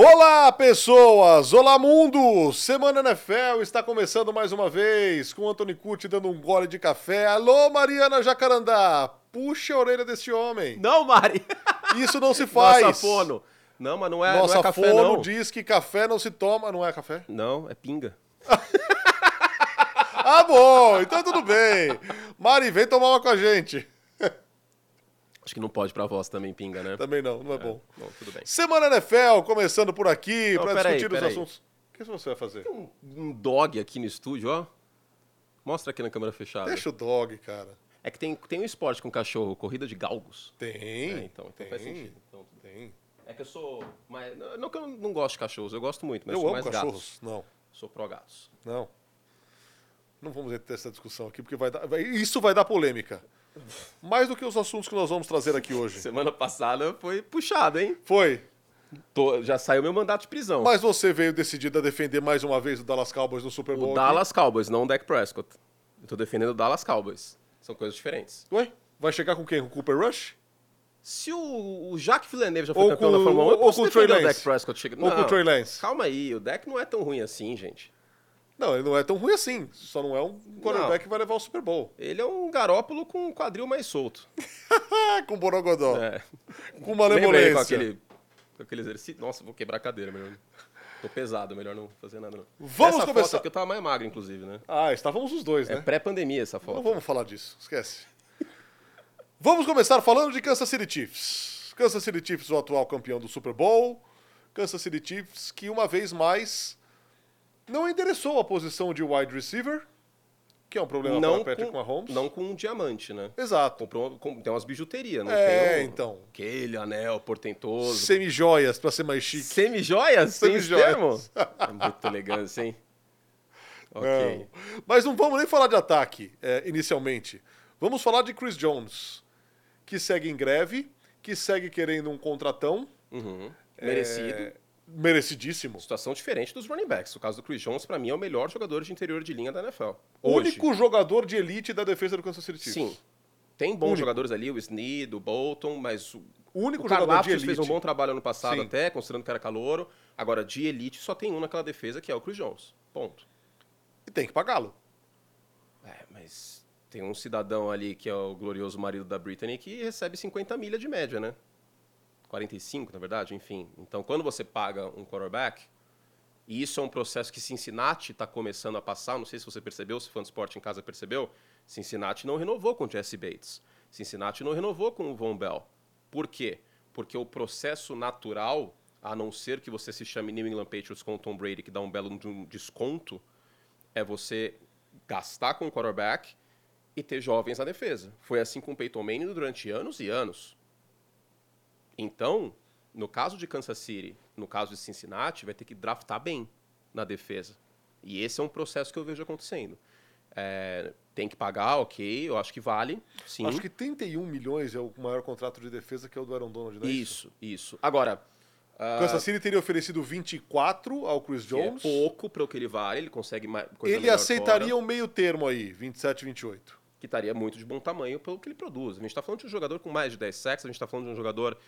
Olá, pessoas! Olá, mundo! Semana NFL está começando mais uma vez, com o Anthony Curti dando um gole de café. Alô, Mariana Jacarandá! Puxa a orelha desse homem. Não, Mari! Isso não se faz. Nossa fono. Não, mas não é, Nossa não é café, fono não. diz que café não se toma. Não é café? Não, é pinga. Ah, bom! Então tudo bem. Mari, vem tomar uma com a gente. Acho que não pode pra voz também pinga, né? Também não, não é bom. Não, tudo bem. Semana NFL, começando por aqui, Não, peraí, discutir os peraí. assuntos. O que você vai fazer? Um, um dog aqui no estúdio, ó. Mostra aqui na câmera fechada. Deixa o dog, cara. É que tem, tem um esporte com cachorro, corrida de galgos. Tem. É, então, então tem, faz sentido. Então. Tem. é que eu sou mais... Não não que eu não gosto de cachorros, eu gosto muito, mas Eu sou amo mais cachorros. gatos. Não, Sou pró-gatos. não. Não vamos ter essa discussão aqui, porque vai dar, vai- isso vai dar polêmica. Mais do que os assuntos que nós vamos trazer aqui hoje. Semana passada foi puxado, hein? Foi. Tô- já saiu meu mandato de prisão. Mas você veio decidido a defender mais uma vez o Dallas Cowboys no Super Bowl. O aqui. Dallas Cowboys, não o Dak Prescott. Eu tô defendendo o Dallas Cowboys. São coisas diferentes. Ué? Vai chegar com quem? Com o Cooper Rush? Se o, o Jacques Villeneuve já foi Ou campeão com- da Fórmula 1, eu ou posso com o Trey defender o Lance? Dak Prescott. Chega... Ou com o Trey Lance? Calma aí, o Dak não é tão ruim assim, gente. Não, ele não é tão ruim assim. Só não é um quarterback que vai levar o Super Bowl. Ele é um garópolo com um quadril mais solto. Com borogodó. É. Com uma malemolência. com aquele, com aquele exercício? Nossa, vou quebrar a cadeira, melhor não. Tô pesado, melhor não fazer nada não. Vamos essa começar- foto aqui eu tava mais magro, inclusive, né? Ah, estávamos os dois, É né? pré-pandemia essa Não foto. vamos falar disso, esquece. Vamos começar falando de Kansas City Chiefs. Kansas City Chiefs, o atual campeão do Super Bowl. Kansas City Chiefs, que uma vez mais não endereçou a posição de wide receiver, que é um problema Não para Patrick com, Mahomes. não com um diamante, né? Exato. Comprou, com- tem umas bijuterias, não É, tem um- então. Aquele anel portentoso. Semi-joias, para ser mais chique. Semi-joias? Semi-joias. É muito elegância, hein? Ok. Não. Mas não vamos nem falar de ataque, é, inicialmente. Vamos falar de Chris Jones, que segue em greve, que segue querendo um contratão. Uhum. Merecido. É, merecidíssimo. Situação diferente dos running backs. O caso do Chris Jones, pra mim, é o melhor jogador de interior de linha da NFL. Hoje. único jogador de elite da defesa do Kansas City Chiefs. Sim. Tem bons Único. jogadores ali, o Snead, o Bolton, mas o, O único o jogador de elite. fez um bom trabalho ano passado Sim. até, considerando que era calouro. Agora, de elite, só tem um naquela defesa, que é o Chris Jones. Ponto. E tem que pagá-lo. É, mas tem um cidadão ali que é o glorioso marido da Brittany que recebe 50 milha de média, né? 45, na verdade, enfim. Então, quando você paga um quarterback, e isso é um processo que Cincinnati está começando a passar, não sei se você percebeu, se fã do esporte em casa percebeu, Cincinnati não renovou com o Jesse Bates. Cincinnati não renovou com o Von Bell. Por quê? Porque o processo natural, a não ser que você se chame New England Patriots com o Tom Brady, que dá um belo de desconto, é você gastar com o quarterback e ter jovens na defesa. Foi assim com o Peyton Manning durante anos e anos. Então, no caso de Kansas City, no caso de Cincinnati, vai ter que draftar bem na defesa. E esse é um processo que eu vejo acontecendo. É, tem que pagar, ok, eu acho que vale, sim. Acho que 31 milhões é o maior contrato de defesa que é o do Aaron Donald, não é isso, isso. Agora, ah, Kansas City teria oferecido 24 ao Chris é Jones. pouco para o que ele vale, ele consegue mais, ele aceitaria fora, um meio termo aí, 27, 28. que estaria muito de bom tamanho pelo que ele produz. A gente está falando de um jogador com mais de 10 sacks, a gente está falando de um jogador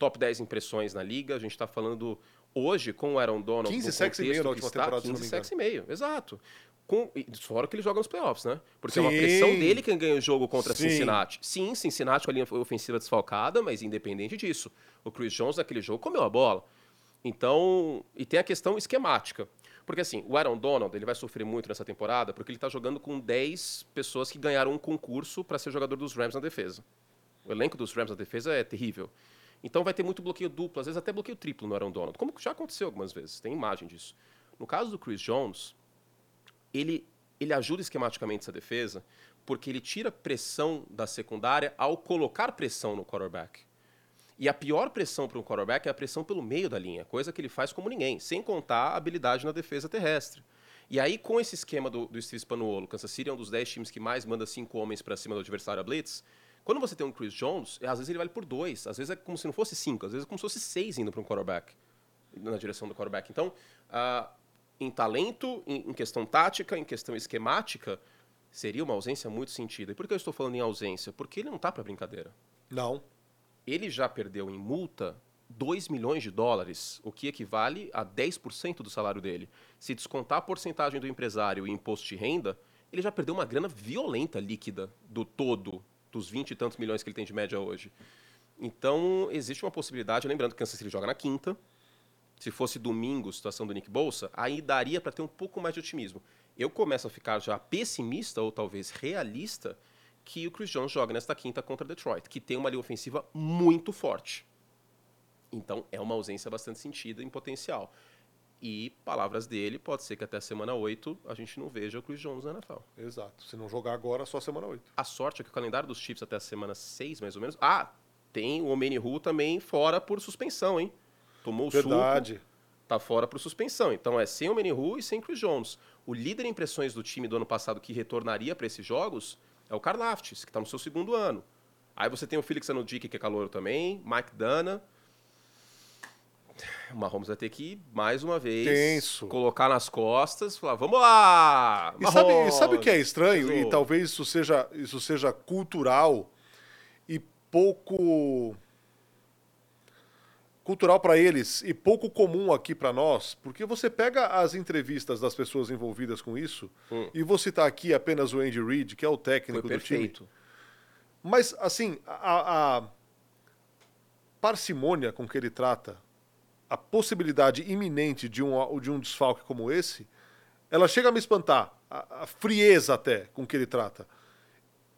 top 10 impressões na liga, a gente está falando hoje com o Aaron Donald. 15 no sacks e meio na última está, temporada, se não 15 me sacks e meio, exato. Com, fora que ele joga nos playoffs, né? Porque é uma Sim. pressão dele quem ganha o jogo contra Sim. Cincinnati. Sim, Cincinnati com a linha ofensiva desfalcada, mas independente disso, o Chris Jones naquele jogo comeu a bola. Então, e tem a questão esquemática. Porque assim, o Aaron Donald, ele vai sofrer muito nessa temporada porque ele está jogando com 10 pessoas que ganharam um concurso para ser jogador dos Rams na defesa. O elenco dos Rams na defesa é terrível. Então vai ter muito bloqueio duplo, às vezes até bloqueio triplo no Aaron Donald, como já aconteceu algumas vezes, tem imagem disso. No caso do Chris Jones, ele, ele ajuda esquematicamente essa defesa porque ele tira pressão da secundária ao colocar pressão no quarterback. E a pior pressão para um quarterback é a pressão pelo meio da linha, coisa que ele faz como ninguém, sem contar a habilidade na defesa terrestre. E aí, com esse esquema do, do Steve Spanuolo, Kansas City é um dos 10 times que mais manda cinco homens para cima do adversário a blitz. Quando você tem um Chris Jones, é, às vezes ele vale por dois, às vezes é como se não fosse cinco, às vezes é como se fosse seis indo para um quarterback, na direção do quarterback. Então, ah, em talento, em, em questão tática, em questão esquemática, seria uma ausência muito sentida. E por que eu estou falando em ausência? Porque ele não tá para brincadeira. Não. Ele já perdeu em multa 2 milhões de dólares, o que equivale a 10% do salário dele. Se descontar a porcentagem do empresário e imposto de renda, ele já perdeu uma grana violenta líquida do todo, dos 20 e tantos milhões que ele tem de média hoje. Então, existe uma possibilidade, lembrando que Kansas City joga na quinta. Se fosse domingo, situação do Nick Bolsa, aí daria para ter um pouco mais de otimismo. Eu começo a ficar já pessimista ou talvez realista que o Chris Jones joga nesta quinta contra Detroit, que tem uma linha ofensiva muito forte. Então, é uma ausência bastante sentida em potencial. E, palavras dele, pode ser que até a semana 8 a gente não veja o Chris Jones na NFL. Exato. Se não jogar agora, só semana 8. A sorte é que o calendário dos Chiefs até a semana 6, mais ou menos. Ah, tem o Omenihu também fora por suspensão, hein? Tomou o Verdade. suco, tá fora por suspensão. Então é sem o Omenihu e sem Chris Jones. O líder em impressões do time do ano passado que retornaria para esses jogos é o Karlaftis, que está no seu segundo ano. Aí você tem o Felix Anodic, que é calor também, Mike Dana. O Mahomes vai ter que, mais uma vez, Tenso. colocar nas costas e falar, vamos lá! E sabe, e sabe o que é estranho? E tesouro." talvez isso seja, isso seja cultural e pouco. cultural para eles e pouco comum aqui para nós, porque você pega as entrevistas das pessoas envolvidas com isso, Hum. e vou citar aqui apenas o Andy Reid, que é o técnico do time. Mas, assim, a, a parcimônia com que ele trata a possibilidade iminente de um, de um desfalque como esse, ela chega a me espantar. A, a frieza até com que ele trata.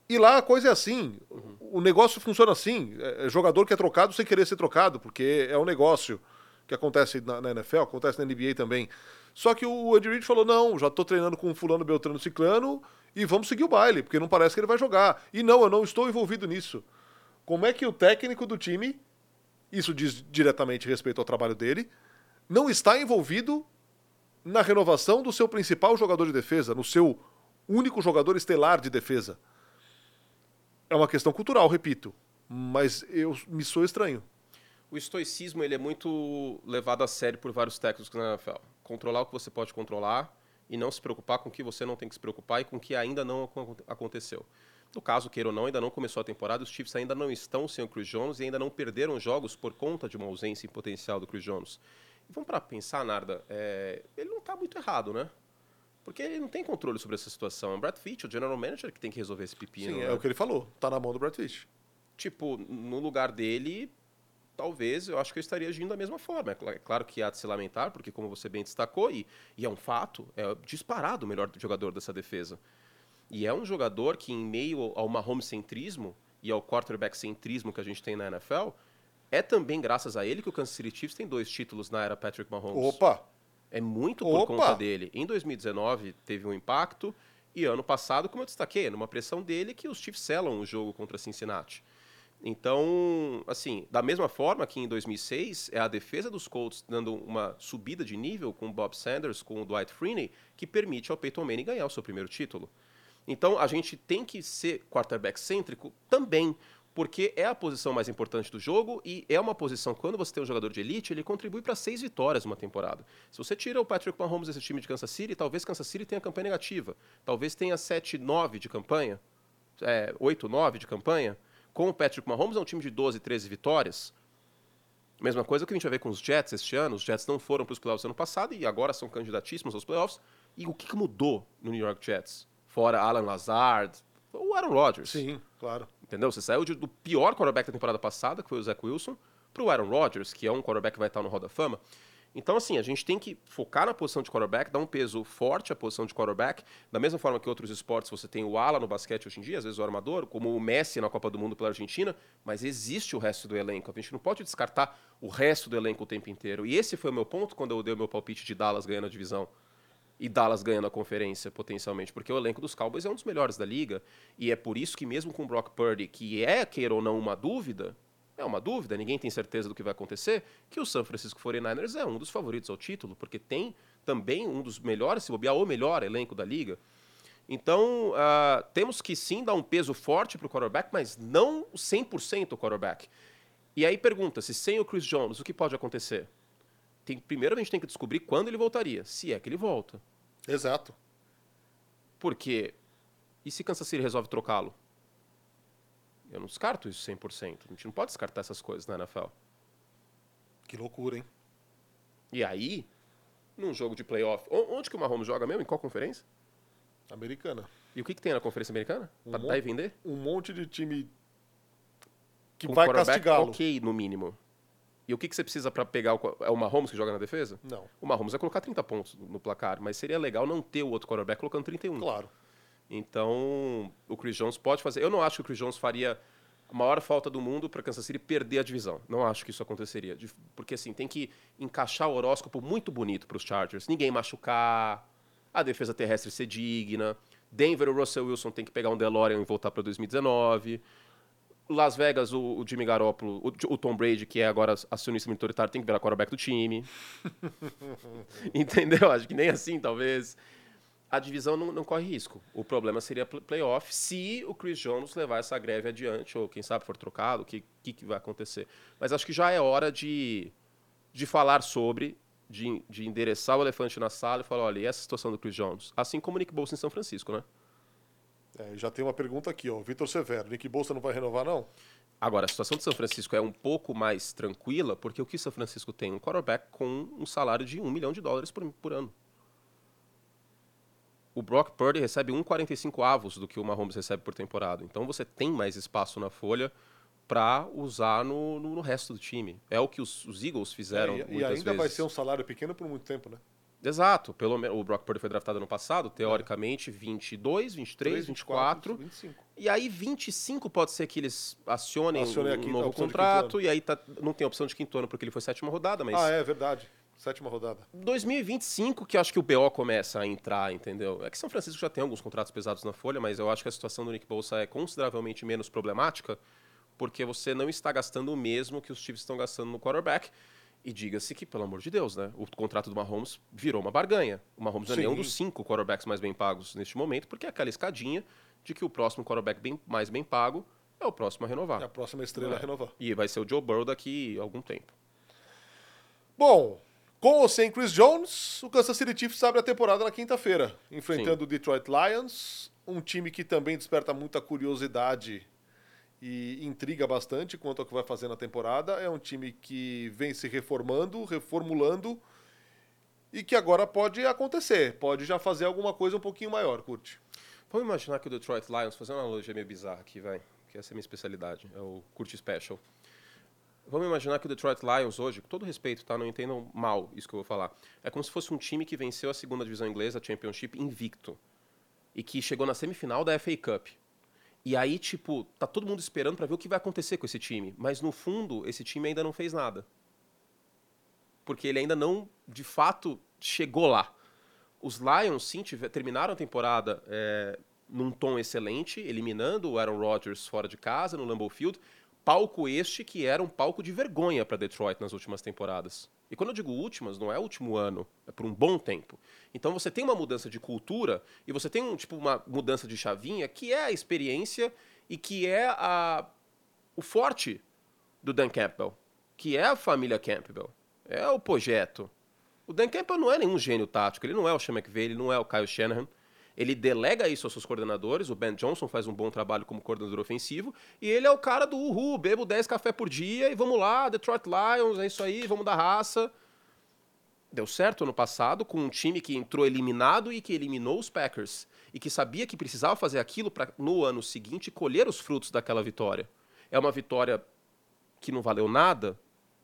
E lá a coisa é assim. O negócio funciona assim. É, é jogador que é trocado sem querer ser trocado, porque é um negócio que acontece na, na NFL, acontece na NBA também. Só que o Andy Reid falou: não, já tô treinando com o fulano, beltrano, ciclano e vamos seguir o baile, porque não parece que ele vai jogar. E não, eu não estou envolvido nisso. Como é que o técnico do time, isso diz diretamente respeito ao trabalho dele, não está envolvido na renovação do seu principal jogador de defesa, no seu único jogador estelar de defesa? É uma questão cultural, repito, mas eu me sou estranho. O estoicismo ele é muito levado a sério por vários técnicos na NFL. Controlar o que você pode controlar e não se preocupar com o que você não tem que se preocupar e com o que ainda não acon- aconteceu. No caso, queira ou não, ainda não começou a temporada, os Chiefs ainda não estão sem o Chris Jones e ainda não perderam jogos por conta de uma ausência em potencial do Chris Jones. E vamos para pensar, Narda, é, ele não está muito errado, né? Porque ele não tem controle sobre essa situação. É o Brad Fitch, o general manager, que tem que resolver esse pepino. Sim, né? é o que ele falou. Tá na mão do Brad Fish. tipo, no lugar dele, talvez eu acho que eu estaria agindo da mesma forma. É é claro que há de se lamentar, porque como você bem destacou, e, e é um fato, é disparado o melhor jogador dessa defesa. E é um jogador que, em meio ao Mahomes-centrismo e ao quarterback-centrismo que a gente tem na NFL, é também graças a ele que o Kansas City Chiefs tem dois títulos na era Patrick Mahomes. Opa! É muito por Opa! conta dele. Em 2019 teve um impacto e ano passado, como eu destaquei, numa pressão dele que os Chiefs selam o jogo contra Cincinnati. Então, assim, da mesma forma que em 2006 é a defesa dos Colts dando uma subida de nível com o Bob Sanders, com o Dwight Freeney, que permite ao Peyton Manning ganhar o seu primeiro título. Então, a gente tem que ser quarterback cêntrico também, porque é a posição mais importante do jogo e é uma posição, quando você tem um jogador de elite, ele contribui para seis vitórias numa temporada. Se você tira o Patrick Mahomes desse time de Kansas City, talvez Kansas City tenha campanha negativa. Talvez tenha 7-9 de campanha, é, 8-9 de campanha. Com o Patrick Mahomes é um time de 12, 13 vitórias. Mesma coisa que a gente vai ver com os Jets este ano. Os Jets não foram para os playoffs ano passado e agora são candidatíssimos aos playoffs. E o que mudou no New York Jets? Fora Alan Lazard, o Aaron Rodgers. Sim, claro. Entendeu? Você saiu de- do pior quarterback da temporada passada, que foi o Zach Wilson, para o Aaron Rodgers, que é um quarterback que vai estar no Hall da Fama. Então, assim, a gente tem que focar na posição de quarterback, dar um peso forte à posição de quarterback, da mesma forma que outros esportes você tem o ala no basquete hoje em dia, às vezes o armador, como o Messi na Copa do Mundo pela Argentina, mas existe o resto do elenco. A gente não pode descartar o resto do elenco o tempo inteiro. E esse foi o meu ponto quando eu dei o meu palpite de Dallas ganhando a divisão e Dallas ganhando a conferência potencialmente, porque o elenco dos Cowboys é um dos melhores da liga e é por isso que mesmo com o Brock Purdy, que é queira ou não uma dúvida, é uma dúvida, ninguém tem certeza do que vai acontecer, que o San Francisco 49ers é um dos favoritos ao título, porque tem também um dos melhores, se bobear, o melhor elenco da liga. Então, ah, temos que sim dar um peso forte para o quarterback, mas não 100% o quarterback. E aí pergunta, se sem o Chris Jones, o que pode acontecer? Tem, primeiro a gente tem que descobrir quando ele voltaria, se é que ele volta. Exato. Porque, e se Kansas City resolve trocá-lo? Eu não descarto isso 100%. A gente não pode descartar essas coisas na NFL. Que loucura, hein? E aí, num jogo de playoff, onde que o Mahomes joga mesmo? Em qual conferência? Americana. E o que, que tem na conferência americana? Pra Um dar e vender? Um monte de time que Com vai castigá-lo. Ok, no mínimo. E o que, que você precisa pra pegar o. É o Mahomes que joga na defesa? Não, O Mahomes vai colocar 30 pontos no placar, mas seria legal não ter o outro quarterback colocando 31. claro. Então, o Chris Jones pode fazer. Eu não acho que o Chris Jones faria a maior falta do mundo para Kansas City perder a divisão. Não acho que isso aconteceria. Porque, assim, tem que encaixar o horóscopo muito bonito para os Chargers. Ninguém machucar, a defesa terrestre ser digna. Denver, o Russell Wilson tem que pegar um DeLorean e voltar para 2019. Las Vegas, o, o Jimmy Garoppolo, o, o Tom Brady, que é agora acionista minoritário, tem que virar quarterback do time. Entendeu? Acho que nem assim, talvez. A divisão não, não corre risco. O problema seria pl- playoff se o Chris Jones levar essa greve adiante, ou quem sabe for trocado, o que, que, que vai acontecer. Mas acho que já é hora de, de falar sobre, de, de endereçar o elefante na sala e falar, olha, e essa situação do Chris Jones? Assim como o Nick Bolsa em São Francisco, né? É, já tem uma pergunta aqui, ó. Vitor Severo. Nick Bolsa não vai renovar, não? Agora, a situação de São Francisco é um pouco mais tranquila, porque o que São Francisco tem? Um quarterback com um salário de um milhão de dólares por, por ano. O Brock Purdy recebe 1,45 avos do que o Mahomes recebe por temporada. Então você tem mais espaço na folha para usar no, no, no resto do time. É o que os, os Eagles fizeram É, e, muitas e ainda vezes. vai ser um salário pequeno por muito tempo, né? Exato. Pelo menos o Brock Purdy foi draftado ano passado, teoricamente 22, 23, 3, 24. 25. E aí 25 pode ser que eles acionem um quinta- a novo contrato e aí tá- não tem opção de quinto ano porque ele foi sétima rodada, mas Ah, é verdade. Sétima rodada. 2025 que acho que o BO começa a entrar, entendeu? É que São Francisco já tem alguns contratos pesados na folha, mas eu acho que a situação do Nick Bolsa é consideravelmente menos problemática porque você não está gastando o mesmo que os Chiefs estão gastando no quarterback. E diga-se que, pelo amor de Deus, né? O contrato do Mahomes virou uma barganha. O Mahomes é Sim. dos cinco quarterbacks mais bem pagos neste momento, porque é aquela escadinha de que o próximo quarterback bem- mais bem pago é o próximo a renovar. É a próxima estrela É. a renovar. E vai ser o Joe Burrow daqui a algum tempo. Bom, com ou sem Chris Jones, o Kansas City Chiefs abre a temporada na quinta-feira, enfrentando o Detroit Lions, um time que também desperta muita curiosidade e intriga bastante quanto ao que vai fazer na temporada. É um time que vem se reformando, reformulando e que agora pode acontecer, pode já fazer alguma coisa um pouquinho maior, curte. Vamos imaginar que o Detroit Lions, fazer uma analogia meio bizarra aqui, vai, que essa é a minha especialidade, é o Curte Special. Vamos imaginar que o Detroit Lions hoje, com todo respeito, tá? Não entendam mal isso que eu vou falar. É como se fosse um time que venceu a segunda divisão inglesa, a Championship, invicto. E que chegou na semifinal da FA Cup. E aí, tipo, tá todo mundo esperando para ver o que vai acontecer com esse time. Mas no fundo, esse time ainda não fez nada. Porque ele ainda não, de fato, chegou lá. Os Lions, sim, tiver- terminaram a temporada é, num tom excelente, eliminando o Aaron Rodgers fora de casa, no Lambeau Field. Palco este que era um palco de vergonha para Detroit nas últimas temporadas. E quando eu digo últimas, não é último ano, é por um bom tempo. Então você tem uma mudança de cultura e você tem um, tipo, uma mudança de chavinha que é a experiência e que é a, o forte do Dan Campbell, que é a família Campbell, é o projeto. O Dan Campbell não é nenhum gênio tático, ele não é o Sean McVay, ele não é o Kyle Shanahan. Ele delega isso aos seus coordenadores, o Ben Johnson faz um bom trabalho como coordenador ofensivo, e ele é o cara do uhul, bebo 10 café por dia e vamos lá, Detroit Lions, é isso aí, vamos dar raça. Deu certo ano passado com um time que entrou eliminado e que eliminou os Packers, e que sabia que precisava fazer aquilo para no ano seguinte colher os frutos daquela vitória. É uma vitória que não valeu nada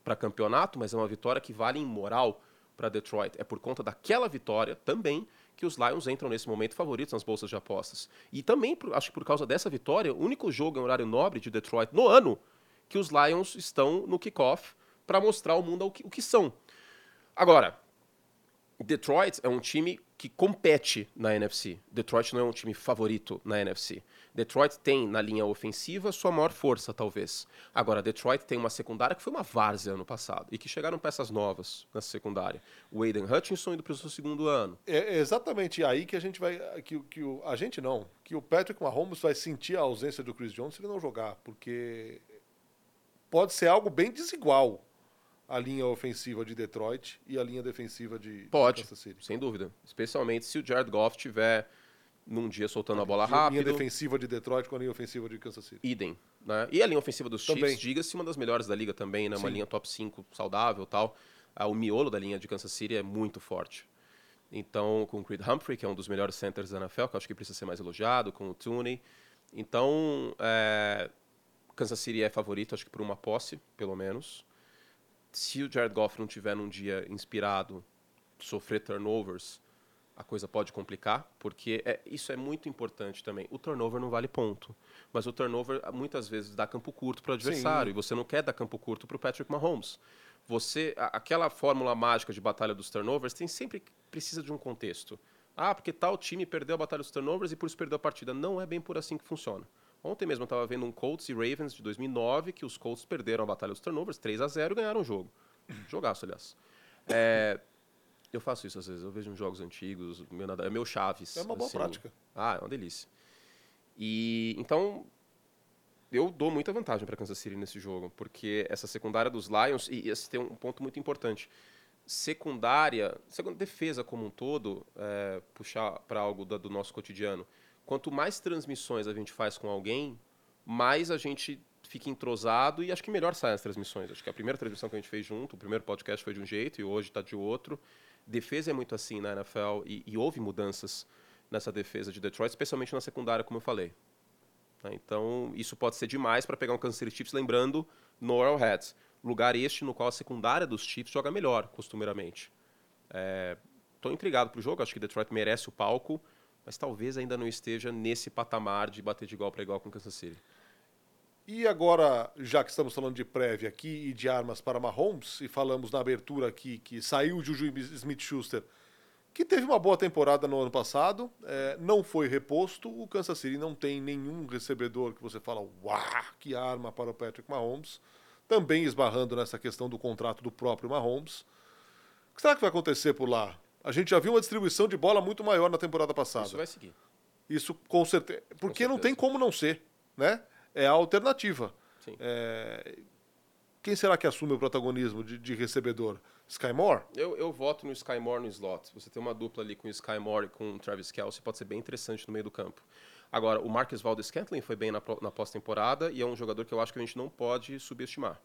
para campeonato, mas é uma vitória que vale em moral para Detroit. É por conta daquela vitória também que os Lions entram nesse momento favoritos nas bolsas de apostas. E também, por- acho que por causa dessa vitória, o único jogo em horário nobre de Detroit no ano que os Lions estão no kickoff para mostrar ao mundo o que, o que são. Agora, Detroit é um time que compete na NFC. Detroit não é um time favorito na NFC. Detroit tem na linha ofensiva sua maior força, talvez. Agora, Detroit tem uma secundária que foi uma várzea ano passado e que chegaram peças novas nessa secundária. O Aiden Hutchinson indo para o seu segundo ano. É exatamente aí que a gente vai. Que, o- que o, a gente não. Que o Patrick Mahomes vai sentir a ausência do Chris Jones se ele não jogar. Porque pode ser algo bem desigual a linha ofensiva de Detroit e a linha defensiva de, de Pode, City. sem dúvida. Especialmente se o Jared Goff tiver num dia soltando a bola Linha rápido. defensiva de Detroit com a linha ofensiva de Kansas City. Idem. Né? E a linha ofensiva dos Também. Chiefs, diga-se, uma das melhores da liga também, né? Uma linha top 5 saudável e tal. Ah, o miolo da linha de Kansas City é muito forte. Então, com o Creed Humphrey, que é um dos melhores centers da NFL, que eu acho que precisa ser mais elogiado, com o Tooney. Então, é, Kansas City é favorito, acho que por uma posse, pelo menos. Se o Jared Goff não tiver num dia inspirado, sofrer turnovers, a coisa pode complicar, porque é- isso é muito importante também. O turnover não vale ponto, mas o turnover muitas vezes dá campo curto para o adversário, e você não quer dar campo curto para o Patrick Mahomes. Você, a- aquela fórmula mágica de batalha dos turnovers tem sempre precisa de um contexto. Ah, porque tal time perdeu a batalha dos turnovers e por isso perdeu a partida. Não é bem por assim que funciona. Ontem mesmo eu estava vendo um Colts e Ravens de 2009 que os Colts perderam a batalha dos turnovers 3 a 0 e ganharam o jogo. Jogaço, aliás. É, eu faço isso às vezes. Eu vejo uns jogos antigos, meu nada- é meu Chaves. É uma boa assim. prática. Ah, é uma delícia. E então eu dou muita vantagem para Kansas City nesse jogo, porque essa secundária dos Lions e esse tem um ponto muito importante. Secundária, segunda defesa como um todo, é, puxar para algo da- do nosso cotidiano. Quanto mais transmissões a gente faz com alguém, mais a gente fica entrosado e acho que melhor saem as transmissões. Acho que a primeira transmissão que a gente fez junto, o primeiro podcast foi de um jeito e hoje está de outro. Defesa é muito assim na NFL e, e houve mudanças nessa defesa de Detroit, especialmente na secundária, como eu falei. Tá? Então, isso pode ser demais para pegar um Kansas City Chiefs, lembrando no Arrowhead. Lugar este no qual a secundária dos Chiefs joga melhor, costumeiramente. Estou intrigado pro jogo, acho que Detroit merece o palco, mas talvez ainda não esteja nesse patamar de bater de igual para igual com Kansas City. E agora, já que estamos falando de prévia aqui e de armas para Mahomes, e falamos na abertura aqui que saiu o Juju Smith-Schuster, que teve uma boa temporada no ano passado, é, não foi reposto, o Kansas City não tem nenhum recebedor que você fala, uau, que arma para o Patrick Mahomes, também esbarrando nessa questão do contrato do próprio Mahomes. O que será que vai acontecer por lá? A gente já viu uma distribuição de bola muito maior na temporada passada. Isso vai seguir. Isso com certeza. Porque não certeza. tem como não ser, né? É a alternativa. É, Quem será que assume o protagonismo de, de recebedor? Sky Moore? Eu, eu voto no Sky Moore no slot. Você tem uma dupla ali com o Sky Moore e com o Travis Kelce, pode ser bem interessante no meio do campo. Agora, o Marcus Valdez Scantling foi bem na, na pós-temporada e é um jogador que eu acho que a gente não pode subestimar.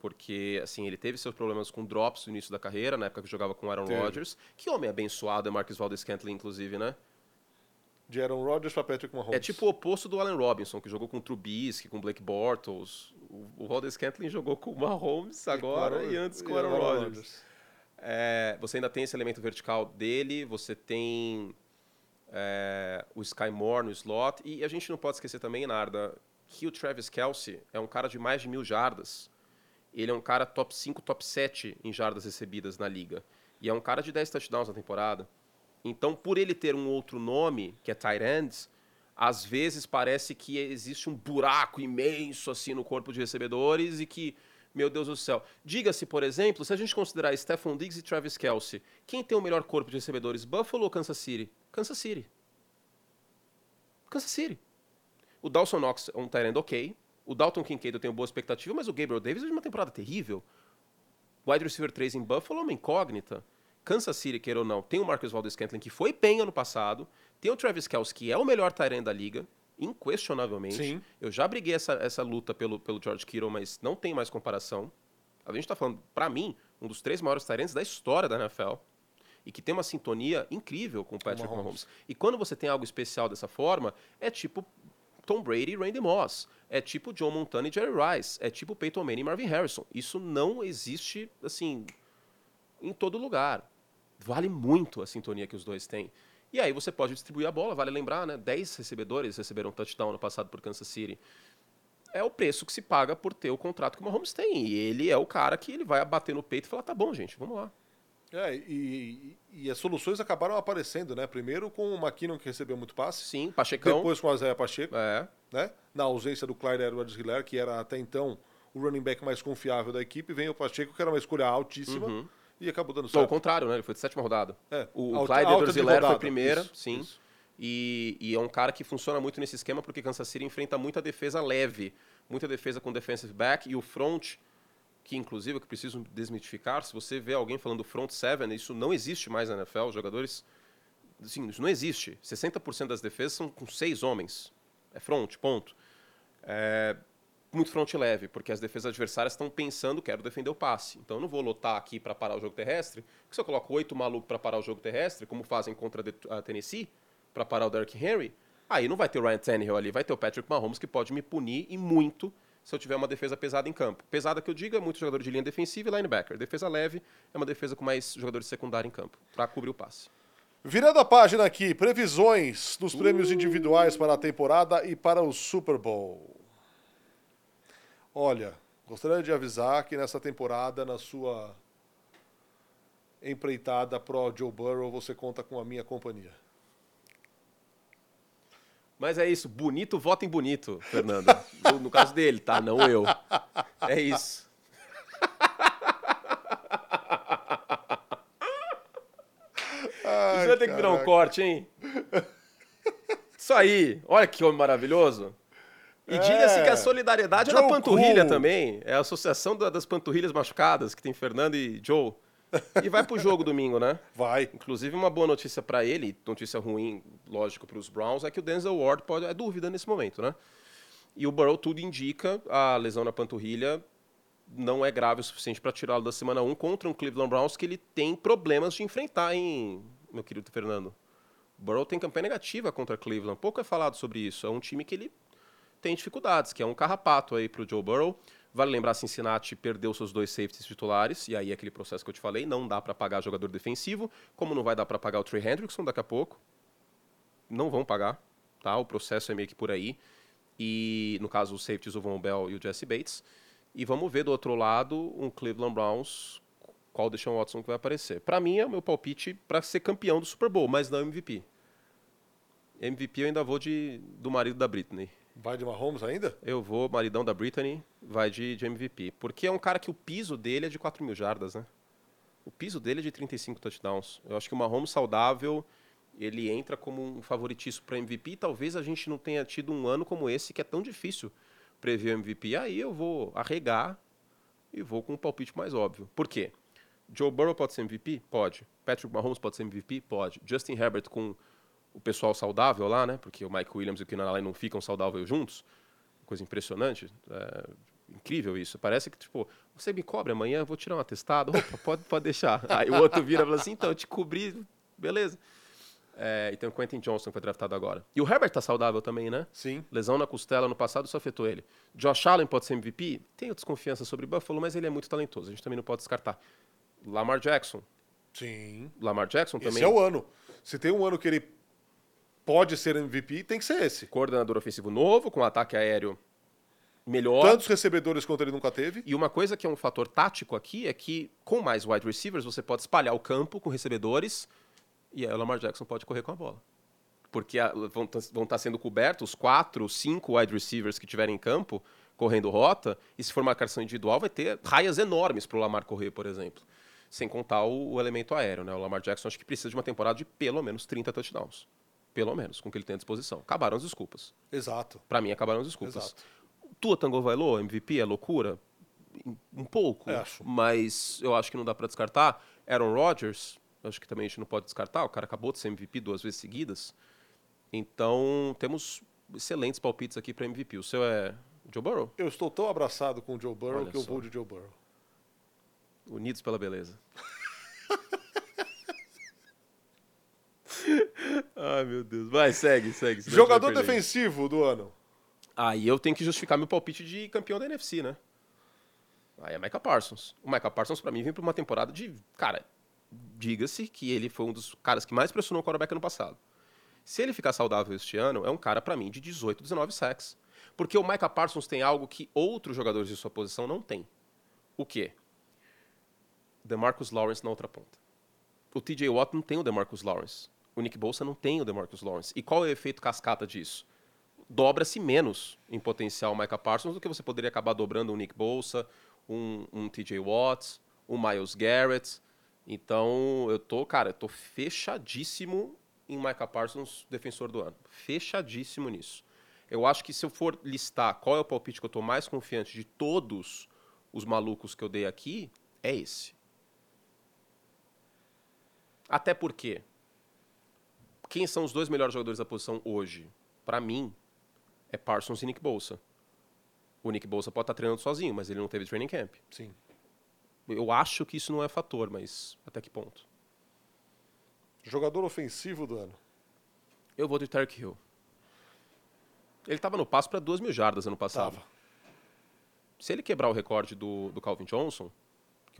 Porque, assim, ele teve seus problemas com drops no início da carreira, na época que jogava com o Aaron. Rodgers. Que homem abençoado é Marcus Valdez Scantling, inclusive, né? De Aaron Rodgers para Patrick Mahomes. É tipo o oposto do Allen Robinson, que jogou com o Trubisky, com o Blake Bortles. O, o Valdez Scantling jogou com o Mahomes agora e, antes com o Aaron Rodgers. É, você ainda tem esse elemento vertical dele, você tem é, o Sky Moore no slot, e a gente não pode esquecer também, Narda, que o Travis Kelsey é um cara de mais de mil jardas. Ele é um cara top 5, top 7 em jardas recebidas na liga. E é um cara de 10 touchdowns na temporada. Então, por ele ter um outro nome, que é tight end, às vezes parece que existe um buraco imenso assim no corpo de recebedores e que, meu Deus do céu. Diga-se, por exemplo, se a gente considerar Stephon Diggs e Travis Kelsey, quem tem o melhor corpo de recebedores, Buffalo ou Kansas City? Kansas City. Kansas City. O Dawson Knox é um tight end ok. O Dalton Kincaid eu tenho boa expectativa, mas o Gabriel Davis é de uma temporada terrível. Wide receiver 3 em Buffalo é uma incógnita. Kansas City, queira ou não, tem o Marcus Valdez Scantling, que foi bem ano passado. Tem o Travis Kelce, que é o melhor end da liga, inquestionavelmente. Sim. Eu já briguei essa, essa luta pelo, pelo George Kittle, mas não tem mais comparação. A gente está falando, para mim, um dos três maiores ends da história da NFL. E que tem uma sintonia incrível com o Patrick Mahomes. Mahomes. E quando você tem algo especial dessa forma, é tipo Tom Brady e Randy Moss. É tipo John Montana e Jerry Rice. É tipo Peyton Manning e Marvin Harrison. Isso não existe, assim, em todo lugar. Vale muito a sintonia que os dois têm. E aí você pode distribuir a bola, vale lembrar, né? 10 recebedores receberam touchdown no passado por Kansas City. É o preço que se paga por ter o contrato que o Mahomes tem. E ele é o cara que ele vai bater no peito e falar, tá bom, gente, vamos lá. É, e, e as soluções acabaram aparecendo, né? Primeiro com o McKinnon, que recebeu muito passe. Sim, Pachecão. Depois com o Isaiah Pacheco, É, né? Na ausência do Clyde edwards hiller que era até então o running back mais confiável da equipe. Vem o Pacheco, que era uma escolha altíssima. E acabou dando Ou ao certo. contrário, né? Ele foi de sétima rodada. É, O, o Clyde alta edwards de hiller foi primeira, Isso, sim. isso. E, e é um cara que funciona muito nesse esquema porque Kansas City enfrenta muita defesa leve, muita defesa com defensive back e o front, que inclusive eu que preciso desmitificar, se você vê alguém falando front seven, isso não existe mais na NFL, os jogadores Assim, isso não existe. 60% das defesas são com seis homens. É front, ponto. É muito front leve, porque as defesas adversárias estão pensando, quero defender o passe. Então eu não vou lotar aqui para parar o jogo terrestre, porque se eu coloco oito malucos para parar o jogo terrestre, como fazem contra a Tennessee, para parar o Derrick Henry, aí não vai ter o Ryan Tannehill ali, vai ter o Patrick Mahomes que pode me punir e muito se eu tiver uma defesa pesada em campo. Pesada que eu digo é muito jogador de linha defensiva e linebacker. Defesa leve é uma defesa com mais jogadores secundários em campo, para cobrir o passe. Virando a página aqui, previsões dos prêmios individuais para a temporada e para o Super Bowl. Olha, gostaria de avisar que nessa temporada, na sua empreitada pro Joe Burrow, você conta com a minha companhia. Mas é isso, bonito vota em bonito, Fernando. No, no caso dele, tá? Não eu. É isso. Ai, isso vai ter que virar um corte, hein? Isso aí. Olha que homem maravilhoso. E diga-se que a é. solidariedade Joe é da panturrilha também. É a associação das panturrilhas machucadas, que tem Fernando e Joe. E vai pro jogo domingo, né? Vai. Inclusive, uma boa notícia para ele, notícia ruim, lógico, para os Browns, é que o Denzel Ward pode, é dúvida nesse momento, né? E o Burrow tudo indica a lesão na panturrilha não é grave o suficiente para tirá-lo da semana 1 contra um Cleveland Browns que ele tem problemas de enfrentar, hein, meu querido Fernando? O Burrow tem campanha negativa contra Cleveland. Pouco é falado sobre isso. É um time que ele tem dificuldades, que é um carrapato aí para o Joe Burrow. Vale lembrar, Cincinnati perdeu seus dois safeties titulares, e aí aquele processo que eu te falei, não dá para pagar jogador defensivo, como não vai dar para pagar o Trey Hendrickson daqui a pouco. Não vão pagar, tá? O processo é meio que por aí. E, no caso, os safeties, o Von Bell e o Jesse Bates. E vamos ver do outro lado um Cleveland Browns, qual o Deshaun Watson que vai aparecer. Para mim, é o meu palpite para ser campeão do Super Bowl, mas não MVP. MVP eu ainda vou de, do marido da Britney. Vai de Mahomes ainda? Eu vou, maridão da Brittany, vai de, de MVP. Porque é um cara que o piso dele é de 4 mil jardas, né? O piso dele é de 35 touchdowns. Eu acho que o Mahomes saudável, ele entra como um favoritíssimo para MVP. Talvez a gente não tenha tido um ano como esse, que é tão difícil prever o MVP. Aí eu vou arregar e vou com um palpite mais óbvio. Por quê? Joe Burrow pode ser MVP? Pode. Patrick Mahomes pode ser MVP? Pode. Justin Herbert com o pessoal saudável lá, né? Porque o Mike Williams e o Keenan Allen não ficam saudáveis juntos. Coisa impressionante. É, incrível isso. Parece que, tipo, você me cobre amanhã, vou tirar um atestado. Opa, pode, pode deixar. Aí o outro vira e fala assim, então, eu te cobri, beleza. É, e tem o Quentin Johnson que foi draftado agora. E o Herbert tá saudável também, né? Sim. Lesão na costela no passado só afetou ele. Josh Allen pode ser MVP? Tenho desconfiança sobre Buffalo, mas ele é muito talentoso. A gente também não pode descartar. Lamar Jackson. Sim. Lamar Jackson também. Esse é o ano. Se tem um ano que ele pode ser MVP, tem que ser esse. Coordenador ofensivo novo, com ataque aéreo melhor. Tantos recebedores quanto ele nunca teve. E uma coisa que é um fator tático aqui é que, com mais wide receivers, você pode espalhar o campo com recebedores e aí o Lamar Jackson pode correr com a bola. Porque a, vão estar tá sendo cobertos quatro, cinco wide receivers que tiverem em campo correndo rota, e se for marcação individual, vai ter raias enormes para o Lamar correr, por exemplo. Sem contar o, o elemento aéreo. Né? O Lamar Jackson acho que precisa de uma temporada de pelo menos 30 touchdowns. Pelo menos, com o que ele tem à disposição. Acabaram as desculpas. Exato. Para mim, acabaram as desculpas. Exato. Tua Tango Vailô, MVP, é loucura? Um pouco. Acho. Mas eu acho que não dá para descartar. Aaron Rodgers, acho que também a gente não pode descartar. O cara acabou de ser MVP duas vezes seguidas. Então, temos excelentes palpites aqui para MVP. O seu é Joe Burrow? Eu estou tão abraçado com o Joe Burrow Olha que eu vou de Joe Burrow. Unidos pela beleza. Ai, meu Deus. Vai, segue, segue. Jogador defensivo do ano. Aí eu tenho que justificar meu palpite de campeão da NFC, né? Aí é Micah Parsons. O Micah Parsons, para mim, vem pra uma temporada de. Cara, diga-se que ele foi um dos caras que mais pressionou o quarterback ano passado. Se ele ficar saudável este ano, é um cara, para mim, de 18, 19 sacks. Porque o Micah Parsons tem algo que outros jogadores de sua posição não têm. O quê? DeMarcus Lawrence na outra ponta. O TJ Watt não tem o DeMarcus Lawrence. O Nick Bolsa não tem o DeMarcus Lawrence. E qual é o efeito cascata disso? Dobra-se menos em potencial o Micah Parsons do que você poderia acabar dobrando um Nick Bolsa, um, um TJ Watt, um Miles Garrett. Então, eu tô, cara, eu tô fechadíssimo em Micah Parsons, defensor do ano. Fechadíssimo nisso. Eu acho que se eu for listar qual é o palpite que eu tô mais confiante de todos os malucos que eu dei aqui, é esse. Até porque quem são os dois melhores jogadores da posição hoje? Pra mim, é Parsons e Nick Bolsa. O Nick Bolsa pode estar treinando sozinho, mas ele não teve training camp. Sim. Eu acho que isso não é fator, mas até que ponto? Jogador ofensivo do ano. Eu vou de Tark Hill. Ele estava no passo para 2 mil jardas ano passado. Tava. Se ele quebrar o recorde do, do Calvin Johnson,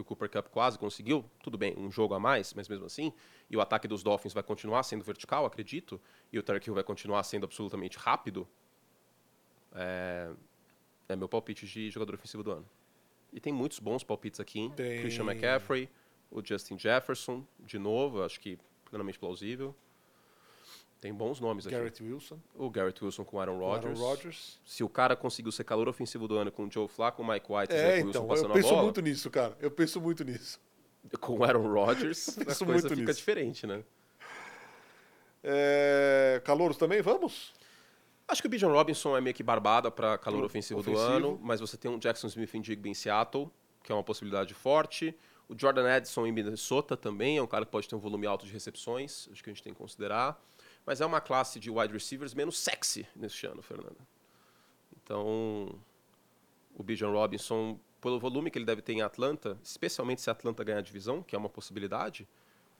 que o Cooper Cup quase conseguiu, tudo bem, um jogo a mais, mas mesmo assim, e o ataque dos Dolphins vai continuar sendo vertical, acredito, e o Tark Hill vai continuar sendo absolutamente rápido, é, é meu palpite de jogador ofensivo do ano. E tem muitos bons palpites aqui, hein? Tem. Christian McCaffrey, o Justin Jefferson, de novo, acho que plenamente plausível. Tem bons nomes aqui. Garrett Wilson. O Garrett Wilson com o Aaron Rodgers. Aaron Rodgers. Se o cara conseguiu ser calor ofensivo do ano com o Joe Flacco, o Mike White e É, Zach Wilson então, passando eu a penso bola, muito nisso, cara. Eu penso muito nisso. com o Aaron Rodgers, a penso coisa muito fica nisso. diferente, né? É... Calouros também, vamos? Acho que o Bijan Robinson é meio que barbada para calor Pro- ofensivo, do ofensivo. ano, mas você tem um Jackson Smith em Digby em Seattle, que é uma possibilidade forte. O Jordan Edson em Minnesota também é um cara que pode ter um volume alto de recepções, acho que a gente tem que considerar. Mas é uma classe de wide receivers menos sexy neste ano, Fernando. Então, o Bijan Robinson, pelo volume que ele deve ter em Atlanta, especialmente se Atlanta ganhar a divisão, que é uma possibilidade,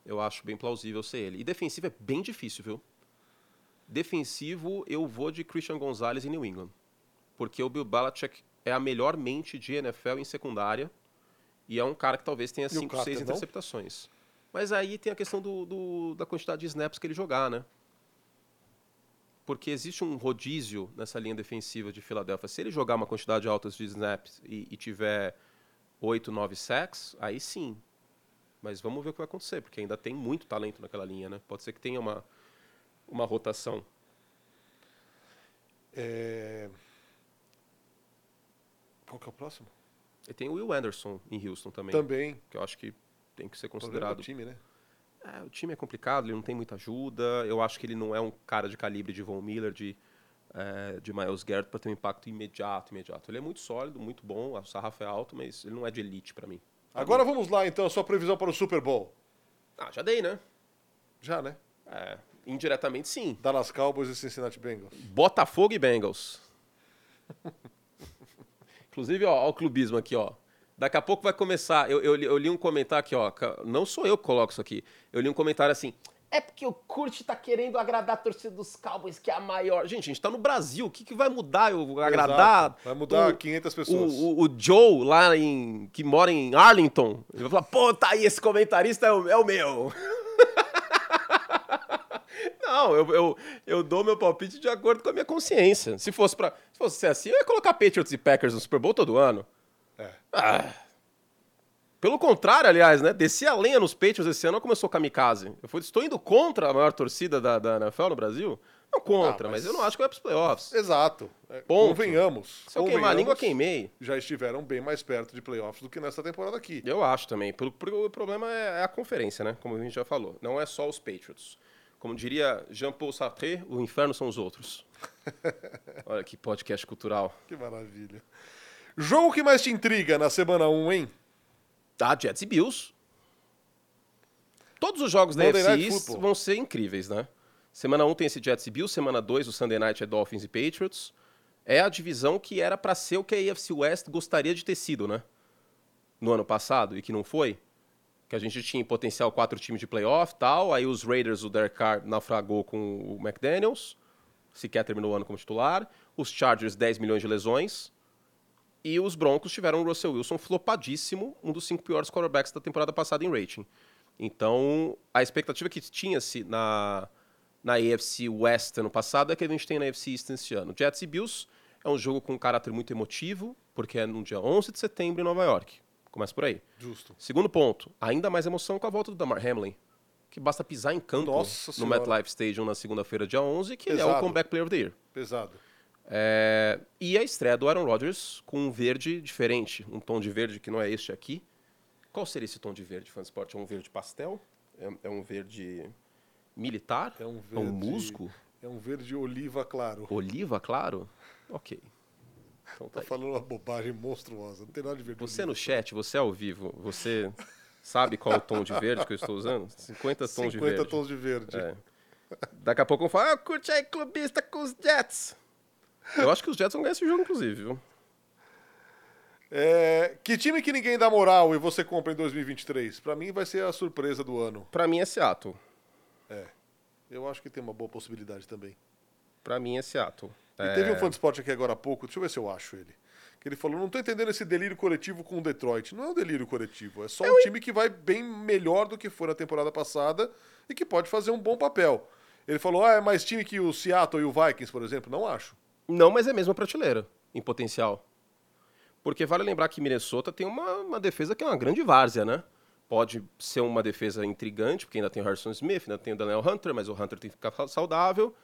eu acho bem plausível ser ele. E defensivo é bem difícil, viu? Defensivo, eu vou de Christian Gonzalez em New England. Porque o Bill Belichick é a melhor mente de NFL em secundária. E é um cara que talvez tenha o 5, 6 Carter, não? interceptações. Mas aí tem a questão do, do- da quantidade de snaps que ele jogar, né? Porque existe um rodízio nessa linha defensiva de Filadélfia. Se ele jogar uma quantidade alta de snaps e, e tiver 8, 9 sacks, aí sim. Mas vamos ver o que vai acontecer, porque ainda tem muito talento naquela linha, né? Pode ser que tenha uma, uma rotação. É... Qual que é o próximo? E tem o Will Anderson em Houston também, Também. que eu acho que tem que ser do considerado. time, né? É, o time é complicado, ele não tem muita ajuda. Eu acho que ele não é um cara de calibre de Von Miller, de, é, de Miles Garrett, para ter um impacto imediato, imediato. Ele é muito sólido, muito bom, o sarrafo é alto, mas ele não é de elite para mim. Agora vamos lá, então, a sua previsão para o Super Bowl. Ah, já dei, né? Já, né? É, indiretamente, sim. Dallas Cowboys e Cincinnati Bengals. Botafogo e Bengals. Inclusive, ó, ó o clubismo aqui, ó. Daqui a pouco vai começar. Eu, eu, li- eu li um comentário aqui, ó. Não sou eu que coloco isso aqui. Eu li um comentário assim. É porque o Kurt tá querendo agradar a torcida dos Cowboys, que é a maior. Gente, a gente tá no Brasil. O que, que vai mudar? Eu agradar. Exato. Vai mudar o- 500 pessoas. O, o- o Joe, lá em. que mora em Arlington, ele vai falar: pô, tá aí, esse comentarista é o, é o meu. Não, eu, eu, eu dou meu palpite de acordo com a minha consciência. Se fosse para se fosse ser assim, eu ia colocar Patriots e Packers no Super Bowl todo ano. É. Ah. Pelo contrário, aliás, né? Desci a lenha nos Patriots esse ano, começou kamikaze. Eu fui, estou indo contra a maior torcida da, da NFL no Brasil. Não contra, Ah, mas... mas eu não acho que vai pros playoffs. Exato. É, Ponto. Convenhamos. Se eu queimar a língua, queimei. Já estiveram bem mais perto de playoffs do que nessa temporada aqui. Eu acho também. O problema é a conferência, né? Como a gente já falou. Não é só os Patriots. Como diria Jean-Paul Sartre, o inferno são os outros. Olha que podcast cultural. Que maravilha. Jogo que mais te intriga na semana 1, hein? Ah, Jets e Bills. Todos os jogos da Monday NFC East Football. vão ser incríveis, né? Semana 1 tem esse Jets e Bills, semana 2 o Sunday Night é Dolphins e Patriots. É a divisão que era pra ser o que a AFC West gostaria de ter sido, né? No ano passado e que não foi. Que a gente tinha em potencial quatro times de playoff tal. Aí os Raiders, o Derek Carr naufragou com o McDaniels. Sequer terminou o ano como titular. Os Chargers, 10 milhões de lesões. E os Broncos tiveram o Russell Wilson flopadíssimo, um dos cinco piores quarterbacks da temporada passada em rating. Então, a expectativa que tinha-se na, na AFC West ano passado é que a gente tem na AFC East esse ano. Jets e Bills é um jogo com um caráter muito emotivo, porque é no dia 11 de setembro em Nova York. Começa por aí. Justo. Segundo ponto, ainda mais emoção com a volta do Damar Hamlin, que basta pisar em campo Nossa no. MetLife Stadium na segunda-feira, dia 11, que ele é o Pesado. Comeback Player of the Year. Pesado. É, e a estreia do Aaron Rodgers com um verde diferente, um tom de verde que não é este aqui. Qual seria esse tom de verde, fã de esporte? É um verde pastel? É, é um verde militar? É um É um verde- musgo? É um verde oliva claro. Oliva, claro? Ok. Então tá Tá falando uma bobagem monstruosa. Não tem nada de verde Você oliva. no chat, você ao vivo, você sabe qual é o tom de verde que eu estou usando? 50 tons de 50 verde. tons de verde. É. Daqui a pouco vão falar, ah, curte aí clubista com os Jets. Eu acho que os Jets vão ganhar esse jogo, inclusive, viu? É, que time que ninguém dá moral e você compra em 2023? Pra mim vai ser a surpresa do ano. Pra mim é Seattle. É. Eu acho que tem uma boa possibilidade também. Pra mim é Seattle. E É, teve um fã de esporte aqui agora há pouco, deixa eu ver se eu acho ele. Que ele falou: não tô entendendo esse delírio coletivo com o Detroit. Não é um delírio coletivo, é só um time que vai bem melhor do que foi na temporada passada e que pode fazer um bom papel. Ele falou: ah, é mais time que o Seattle e o Vikings, por exemplo? Não acho. Não, mas é a mesma prateleira, em potencial. Porque vale lembrar que Minnesota tem uma, uma defesa que é uma grande várzea, né? Pode ser uma defesa intrigante, porque ainda tem o Harrison Smith, ainda tem o Daniel Hunter, mas o Hunter tem que ficar saudável.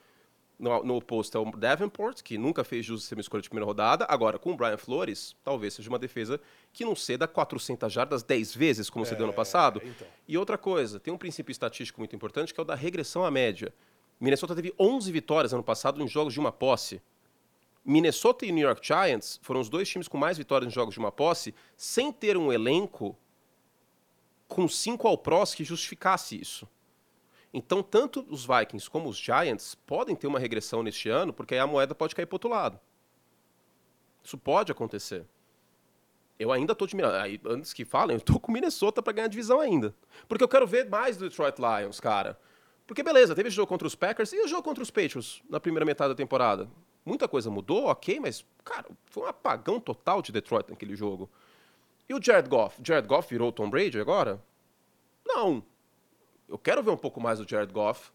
No, no oposto é o Davenport, que nunca fez jus a ser uma escolha de primeira rodada. Agora, com o Brian Flores, talvez seja uma defesa que não ceda 400 jardas 10 vezes, como cedeu ano passado. então. E outra coisa, tem um princípio estatístico muito importante, que é o da regressão à média. Minnesota teve 11 vitórias ano passado em jogos de uma posse. Minnesota e New York Giants foram os dois times com mais vitórias em jogos de uma posse, sem ter um elenco com cinco all pros que justificasse isso. Então, tanto os Vikings como os Giants podem ter uma regressão neste ano, porque aí a moeda pode cair para outro lado. Isso pode acontecer. Eu ainda estou. Aí, antes que falem, eu estou com Minnesota para ganhar a divisão ainda. Porque eu quero ver mais do Detroit Lions, cara. Porque beleza, teve jogo contra os Packers e o jogo contra os Patriots na primeira metade da temporada. Muita coisa mudou, ok, mas, cara, foi um apagão total de Detroit naquele jogo. E o Jared Goff? Jared Goff virou o Tom Brady agora? Não. Eu quero ver um pouco mais do Jared Goff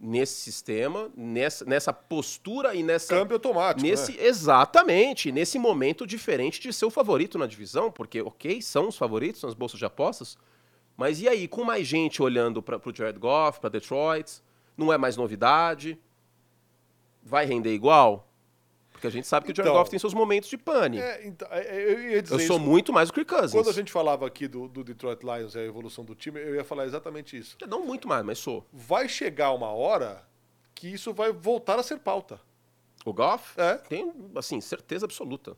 nesse sistema, nessa, nessa postura e nessa. Câmbio automático. Nesse, né? Exatamente, nesse momento diferente de ser o favorito na divisão, porque, ok, são os favoritos nas bolsas de apostas, mas e aí, com mais gente olhando para o Jared Goff, para Detroit, não é mais novidade? Vai render igual? Porque a gente sabe que o Jared Então, Goff tem seus momentos de pane. É, então, é, eu ia dizer Eu sou isso. muito mais o Kirk Cousins. Quando a gente falava aqui do, do Detroit Lions e a evolução do time, eu ia falar exatamente isso. Não muito mais, mas sou. Vai chegar uma hora que isso vai voltar a ser pauta. O Goff? É. Tenho, assim, certeza absoluta.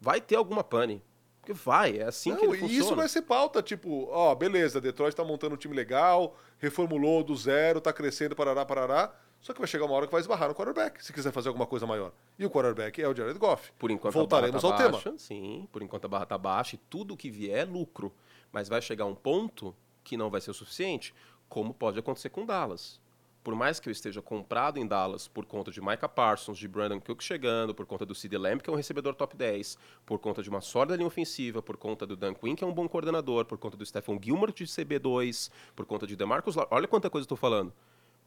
Vai ter alguma pane. Porque vai, é assim que Não, ele e funciona. isso vai ser pauta, tipo, ó, beleza, Detroit tá montando um time legal, reformulou do zero, tá crescendo, parará, parará. Só que vai chegar uma hora que vai esbarrar no quarterback, se quiser fazer alguma coisa maior. E o quarterback é o Jared Goff. Por enquanto Voltaremos a barra ao tá tema. baixa, Sim, por enquanto a barra tá baixa e tudo que vier é lucro. Mas vai chegar um ponto que não vai ser o suficiente, como pode acontecer com Dallas. Por mais que eu esteja comprado em Dallas por conta de Micah Parsons, de Brandon Cook chegando, por conta do Sid Lamb, que é um recebedor top 10, por conta de uma sólida linha ofensiva, por conta do Dan Quinn, que é um bom coordenador, por conta do Stephen Gilmore de CB2, por conta de DeMarcus Lawrence. Olha quanta coisa eu estou falando.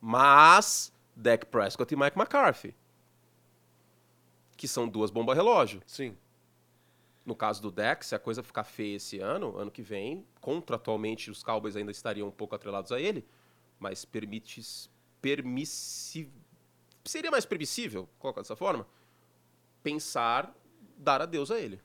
Mas Dak Prescott e Mike McCarthy, que são duas bombas relógio. Sim. No caso do Dak, se a coisa ficar feia esse ano, ano que vem, contratualmente os Cowboys ainda estariam um pouco atrelados a ele, mas permite, permissi, seria mais permissível, colocar dessa forma, pensar dar adeus a ele.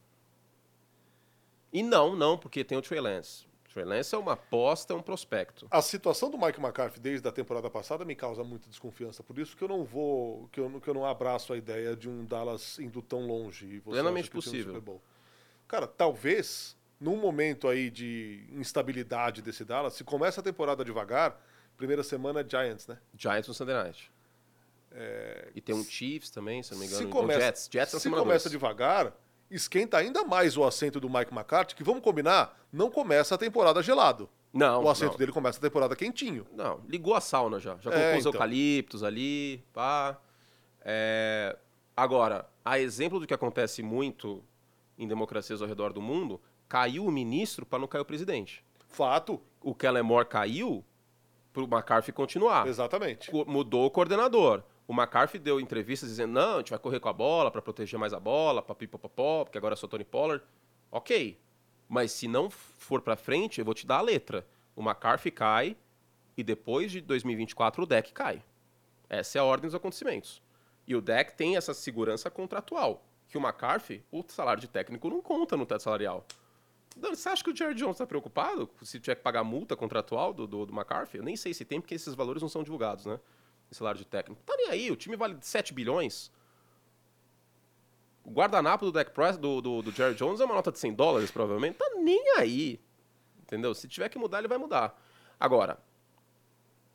E não, não, porque tem o Trey Lance. O Trey Lance é uma aposta, é um prospecto. A situação do Mike McCarthy desde a temporada passada me causa muita desconfiança. Por isso que eu não vou, que eu, não- que eu não abraço a ideia de um Dallas indo tão longe. E Plenamente um possível. Bowl. Cara, talvez, num momento aí de instabilidade desse Dallas, se começa a temporada devagar, primeira semana é Giants, né? Giants no Sunday Night. e tem um Chiefs também, se não me engano. Se ou começa, Jets. Jets na se semana começa dois. devagar, esquenta ainda mais o assento do Mike McCarthy, que vamos combinar, não começa a temporada gelado. Não, o assento não. dele começa a temporada quentinho. Não, ligou a sauna já. Já É, colocou os então. eucaliptos ali, pá. É, Agora, a exemplo do que acontece muito em democracias ao redor do mundo, caiu o ministro para não cair o presidente. Fato, O Kellen Moore caiu para o McCarthy continuar. exatamente. Co- Mudou o coordenador. O McCarthy deu entrevistas dizendo: não, a gente vai correr com a bola para proteger mais a bola, papipopopó, porque agora eu sou Tony Pollard. Ok. Mas se não for para frente, eu vou te dar a letra. O McCarthy cai e depois de 2024 o deck cai. Essa é a ordem dos acontecimentos. E o deck tem essa segurança contratual. Que o McCarthy, o salário de técnico não conta no teto salarial. Você acha que o Jerry Jones está preocupado se tiver que pagar multa contratual do, do, do McCarthy? Eu nem sei se tem, porque esses valores não são divulgados, né? Esse salário de técnico. Tá nem aí, o time vale 7 bilhões. O guardanapo do Dak Press, do, do, do Jones é uma nota de 100 dólares, provavelmente. Tá nem aí. Entendeu? Se tiver que mudar, ele vai mudar. Agora,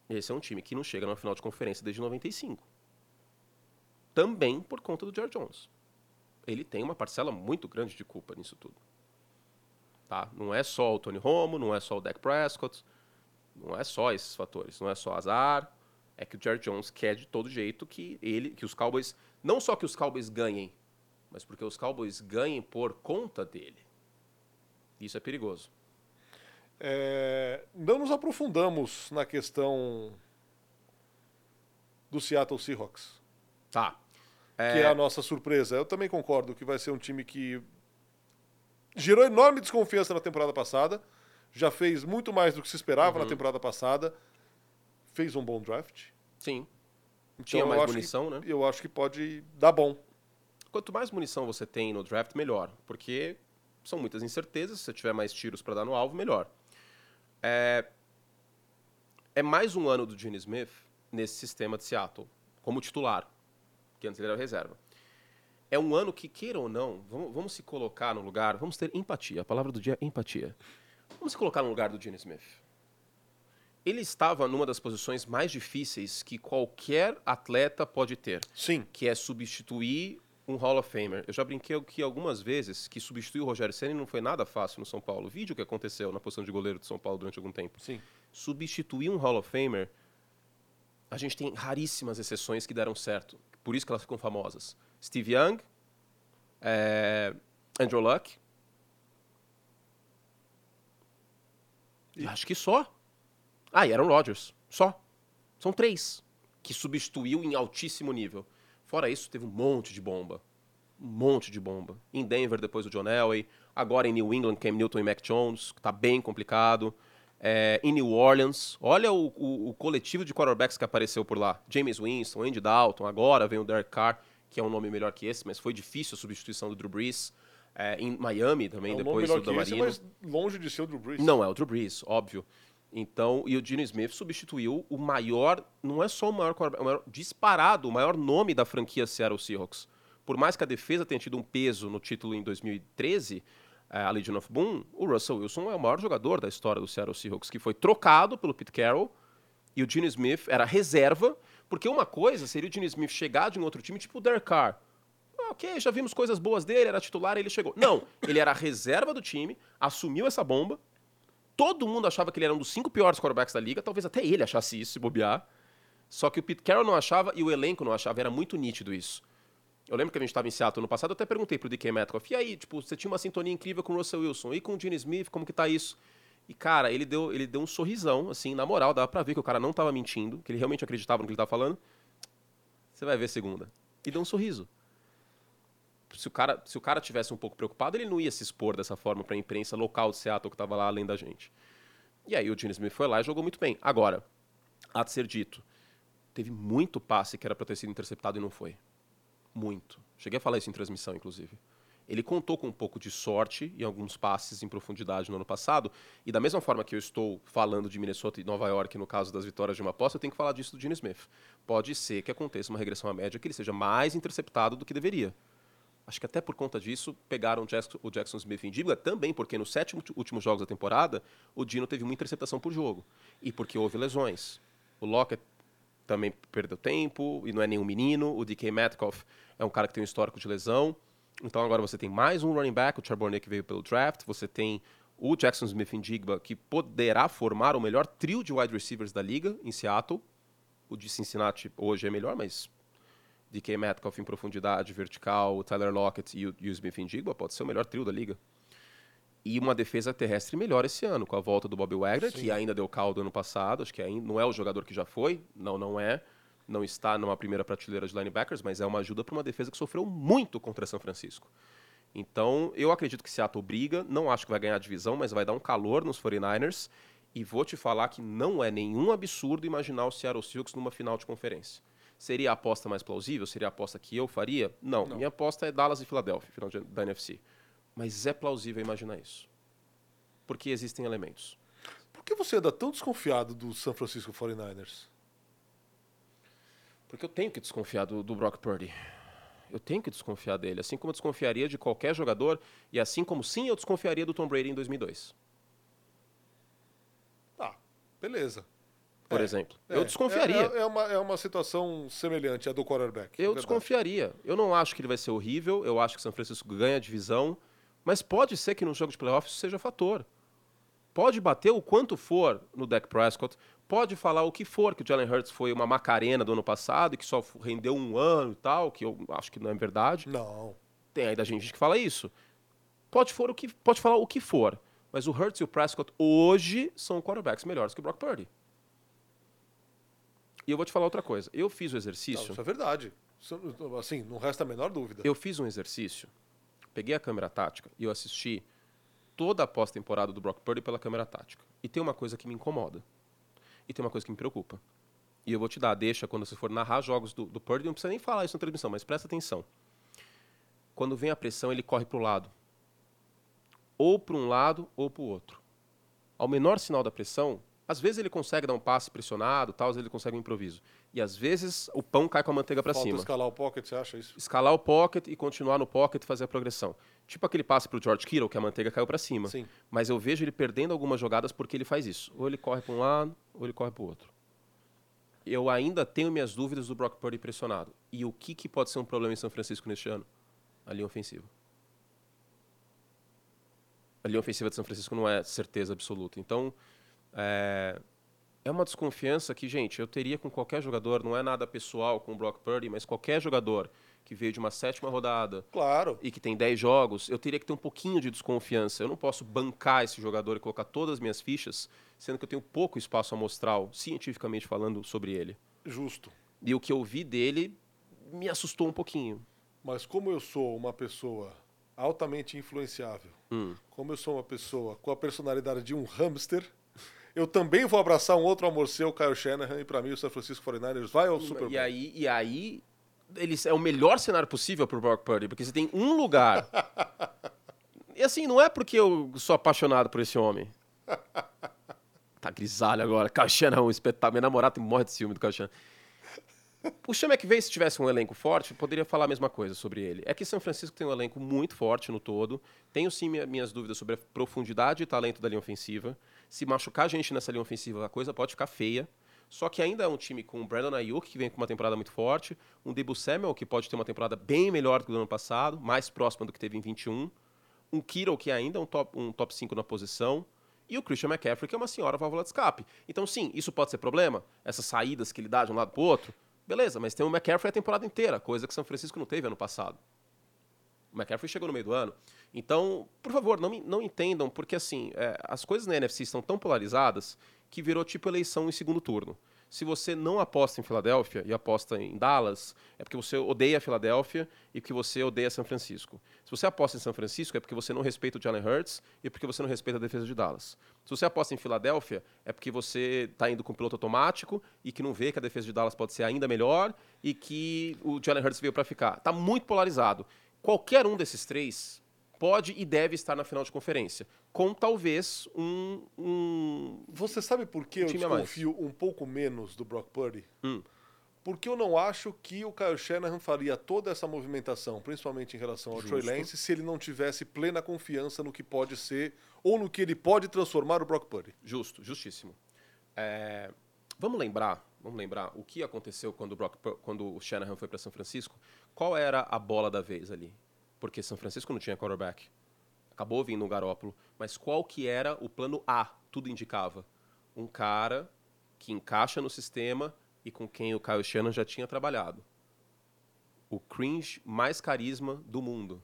Esse é um time que não chega na final de conferência desde 95. Também por conta do George Jones. Ele tem uma parcela muito grande de culpa nisso tudo. Tá? Não é só o Tony Romo, não é só o Dak Prescott, não é só esses fatores, não é só azar. É que o Jerry Jones quer de todo jeito que ele, que os Cowboys, não só que os Cowboys ganhem, mas porque os Cowboys ganhem por conta dele. Isso é perigoso. É, não nos aprofundamos na questão do Seattle Seahawks. Tá. É... Que é a nossa surpresa. Eu também concordo que vai ser um time que gerou enorme desconfiança na temporada passada. Já fez muito mais do que se esperava uhum. na temporada passada. Fez um bom draft. Sim. Então, Tinha mais munição, que, né? Eu acho que pode dar bom. Quanto mais munição você tem no draft, melhor. Porque são muitas incertezas. Se você tiver mais tiros para dar no alvo, melhor. É... é mais um ano do Gene Smith nesse sistema de Seattle, como titular, que antes ele era reserva. É um ano que, queira ou não, vamos, vamos, se colocar no lugar, vamos ter empatia. A palavra do dia é empatia. Vamos se colocar no lugar do Gene Smith. Ele estava numa das posições mais difíceis que qualquer atleta pode ter. Sim. Que é substituir um Hall of Famer. Eu já brinquei aqui algumas vezes que substituir o Rogério Senna não foi nada fácil no São Paulo. Vídeo que aconteceu na posição de goleiro de São Paulo durante algum tempo. Sim. Substituir um Hall of Famer, a gente tem raríssimas exceções que deram certo. Por isso que elas ficam famosas. Steve Young, é, Andrew Luck. E? Acho que só. Ah, e Aaron Rodgers. Só. São três que substituiu em altíssimo nível. Fora isso, teve um monte de bomba. Um monte de bomba. Em Denver, depois o John Elway. Agora em New England, Cam Newton e Mac Jones, que tá bem complicado. É, em New Orleans, olha o, o, o, coletivo de quarterbacks que apareceu por lá. James Winston, Andy Dalton, agora vem o Derek Carr, que é um nome melhor que esse, mas foi difícil a substituição do Drew Brees. É, em Miami também, é um depois do Damarino. Esse, mas longe de ser o Drew Brees. Não, é o Drew Brees, óbvio. Então, e o Gene Smith substituiu o maior, não é só o maior, o maior disparado, o maior nome da franquia Seattle Seahawks. Por mais que a defesa tenha tido um peso no título em 2013, é, a Legion of Boom, o Russell Wilson é o maior jogador da história do Seattle Seahawks, que foi trocado pelo Pete Carroll e o Gene Smith era reserva, porque uma coisa seria o Gene Smith chegar de um outro time, tipo o Derek Carr. Ah, ok, já vimos coisas boas dele, era titular ele chegou. Não, ele era reserva do time, assumiu essa bomba, Todo mundo achava que ele era um dos cinco piores quarterbacks da liga, talvez até ele achasse isso, se bobear. Só que o Pete Carroll não achava e o elenco não achava, era muito nítido isso. Eu lembro que a gente estava em Seattle no passado, eu até perguntei pro DK Metcalf, e aí, tipo, você tinha uma sintonia incrível com o Russell Wilson, e com o Gene Smith, como que tá isso? E, cara, ele deu, ele deu um sorrisão, assim, na moral, dava pra ver que o cara não tava mentindo, que ele realmente acreditava no que ele tava falando. Você vai ver segunda. E deu um sorriso se o cara se o cara tivesse um pouco preocupado, ele não ia se expor dessa forma para a imprensa local de Seattle que estava lá além da gente. E aí o Gene Smith foi lá e jogou muito bem. Agora, há de ser dito, teve muito passe que era para ter sido interceptado e não foi. Muito. Cheguei a falar isso em transmissão, inclusive. Ele contou com um pouco de sorte em alguns passes em profundidade no ano passado, e da mesma forma que eu estou falando de Minnesota e Nova York no caso das vitórias de uma aposta, eu tenho que falar disso do Gene Smith. Pode ser que aconteça uma regressão à média que ele seja mais interceptado do que deveria. Acho que até por conta disso pegaram o Jackson, Smith em dívida, também porque nos sete últimos jogos da temporada o Dino teve uma interceptação por jogo e porque houve lesões. O Lockett também perdeu tempo e não é nenhum menino. O DK Metcalf é um cara que tem um histórico de lesão. Então agora você tem mais um running back, o Charbonnet que veio pelo draft. Você tem o Jackson Smith em Digba que poderá formar o melhor trio de wide receivers da liga em Seattle. O de Cincinnati hoje é melhor, mas DK Metcalf em profundidade vertical, o Tyler Lockett e o, e o Smith Indigba, pode ser o melhor trio da liga. E uma defesa terrestre melhor esse ano, com a volta do Bobby Wagner, Sim. que ainda deu caldo ano passado, acho que ainda não é o jogador que já foi, não, não é. Não está numa primeira prateleira de linebackers, mas é uma ajuda para uma defesa que sofreu muito contra São Francisco. Então, eu acredito que Seattle briga, não acho que vai ganhar a divisão, mas vai dar um calor nos 49ers. E vou te falar que não é nenhum absurdo imaginar o Seattle Seahawks numa final de conferência. Seria a aposta mais plausível? Seria a aposta que eu faria? Não. Não. Minha aposta é Dallas e Filadélfia, final da NFC. Mas é plausível imaginar isso. Porque existem elementos. Por que você anda tão desconfiado do San Francisco 49ers? Porque eu tenho que desconfiar do, do Brock Purdy. Eu tenho que desconfiar dele, assim como eu desconfiaria de qualquer jogador, e assim como sim eu desconfiaria do Tom Brady em 2002. Tá, beleza. por É, exemplo. É, eu desconfiaria. É, é uma, é uma situação semelhante à do quarterback. Eu verdade. desconfiaria. Eu não acho que ele vai ser horrível. Eu acho que São Francisco ganha a divisão. Mas pode ser que no jogo de playoffs isso seja fator. Pode bater o quanto for no Dak Prescott. Pode falar o que for, que o Jalen Hurts foi uma macarena do ano passado e que só rendeu um ano e tal, que eu acho que não é verdade. Não. Tem ainda gente que fala isso. Pode, for o que, pode falar o que for. Mas o Hurts e o Prescott hoje são quarterbacks melhores que o Brock Purdy. E eu vou te falar outra coisa. Eu fiz o Não, exercício. isso é verdade. Isso, assim, não resta a menor dúvida. Eu fiz um exercício, peguei a câmera tática e eu assisti toda a pós-temporada do Brock Purdy pela câmera tática. E tem uma coisa que me incomoda. E tem uma coisa que me preocupa. E eu vou te dar, deixa quando você for narrar jogos do, do Purdy, não precisa nem falar isso na transmissão, mas presta atenção. Quando vem a pressão, ele corre para o lado. Ou para um lado ou para o outro. Ao menor sinal da pressão, às vezes ele consegue dar um passe pressionado, tal, às vezes ele consegue um improviso. E às vezes o pão cai com a manteiga para cima escalar o pocket, você acha isso? escalar o pocket e continuar no pocket e fazer a progressão. Tipo aquele passe pro George Kittle, que a manteiga caiu para cima. Sim. Mas eu vejo ele perdendo algumas jogadas porque ele faz isso. Ou ele corre para um lado, ou ele corre para o outro. Eu ainda tenho minhas dúvidas do Brock Purdy pressionado. E o que, que pode ser um problema em São Francisco neste ano? A linha ofensiva. A linha ofensiva de São Francisco não é certeza absoluta. Então, é, é uma desconfiança que, gente, eu teria com qualquer jogador, não é nada pessoal com o Brock Purdy, mas qualquer jogador que veio de uma sétima rodada Claro. e que tem 10 jogos, eu teria que ter um pouquinho de desconfiança. Eu não posso bancar esse jogador e colocar todas as minhas fichas, sendo que eu tenho pouco espaço amostral, cientificamente falando, sobre ele. Justo. E o que eu vi dele me assustou um pouquinho. Mas como eu sou uma pessoa altamente influenciável, Hum. como eu sou uma pessoa com a personalidade de um hamster, eu também vou abraçar um outro amor seu, Kyle Shanahan, e para mim o San Francisco 49ers vai ao Super Bowl. E aí, e aí eles, é o melhor cenário possível pro Brock Purdy, porque você tem um lugar. e assim, não é porque eu sou apaixonado por esse homem. Tá grisalho agora. Kyle Shanahan é um espetáculo. Minha namorada morre de ciúme do Kyle Shanahan. O Sean McVay, se tivesse um elenco forte, poderia falar a mesma coisa sobre ele. É que São Francisco tem um elenco muito forte no todo. Tenho sim minha- minhas dúvidas sobre a profundidade e talento da linha ofensiva. Se machucar gente nessa linha ofensiva, a coisa pode ficar feia. Só que ainda é um time com o Brandon Ayuk, que vem com uma temporada muito forte, um Debo Samuel, que pode ter uma temporada bem melhor do que o ano passado, mais próxima do que teve em 21, um Kittle, que ainda é um top, um top 5 na posição, e o Christian McCaffrey, que é uma senhora válvula de escape. Então, sim, isso pode ser problema, essas saídas que ele dá de um lado para o outro, beleza, mas tem o McCaffrey a temporada inteira, coisa que São Francisco não teve ano passado. O McCaffrey chegou no meio do ano. Então, por favor, não, não entendam, porque assim, é, as coisas na NFC estão tão polarizadas que virou tipo eleição em segundo turno. Se você não aposta em Filadélfia e aposta em Dallas, é porque você odeia Filadélfia e porque você odeia São Francisco. Se você aposta em São Francisco, é porque você não respeita o Jalen Hurts e porque você não respeita a defesa de Dallas. Se você aposta em Filadélfia, é porque você está indo com piloto automático e que não vê que a defesa de Dallas pode ser ainda melhor e que o Jalen Hurts veio para ficar. Está muito polarizado. Qualquer um desses três pode e deve estar na final de conferência, com talvez um, um Você sabe por que eu a mais. desconfio um pouco menos do Brock Purdy? Hum. Porque eu não acho que o Kyle Shanahan faria toda essa movimentação, principalmente em relação ao Troy Justo. Lance, se ele não tivesse plena confiança no que pode ser ou no que ele pode transformar o Brock Purdy. Justo, justíssimo. É, vamos lembrar, vamos lembrar o que aconteceu quando o, Brock, quando o Shanahan foi para São Francisco. Qual era a bola da vez ali? Porque São Francisco não tinha quarterback. Acabou vindo um Garópolo, mas qual que era o plano A? Tudo indicava um cara que encaixa no sistema e com quem o Kyle Shanahan já tinha trabalhado. O cringe mais carisma do mundo.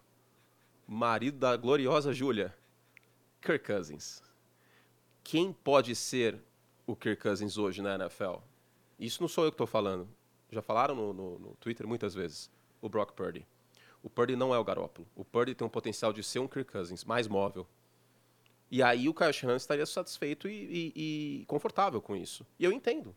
Marido da gloriosa Júlia. Kirk Cousins quem pode ser o Kirk Cousins hoje na NFL? Isso não sou eu que estou falando. Já falaram no, no- no Twitter muitas vezes. O Brock Purdy. O Purdy não é o Garoppolo. O Purdy tem o potencial de ser um Kirk Cousins, mais móvel. E aí o Kyle Shanahan estaria satisfeito e, e- e confortável com isso. E eu entendo.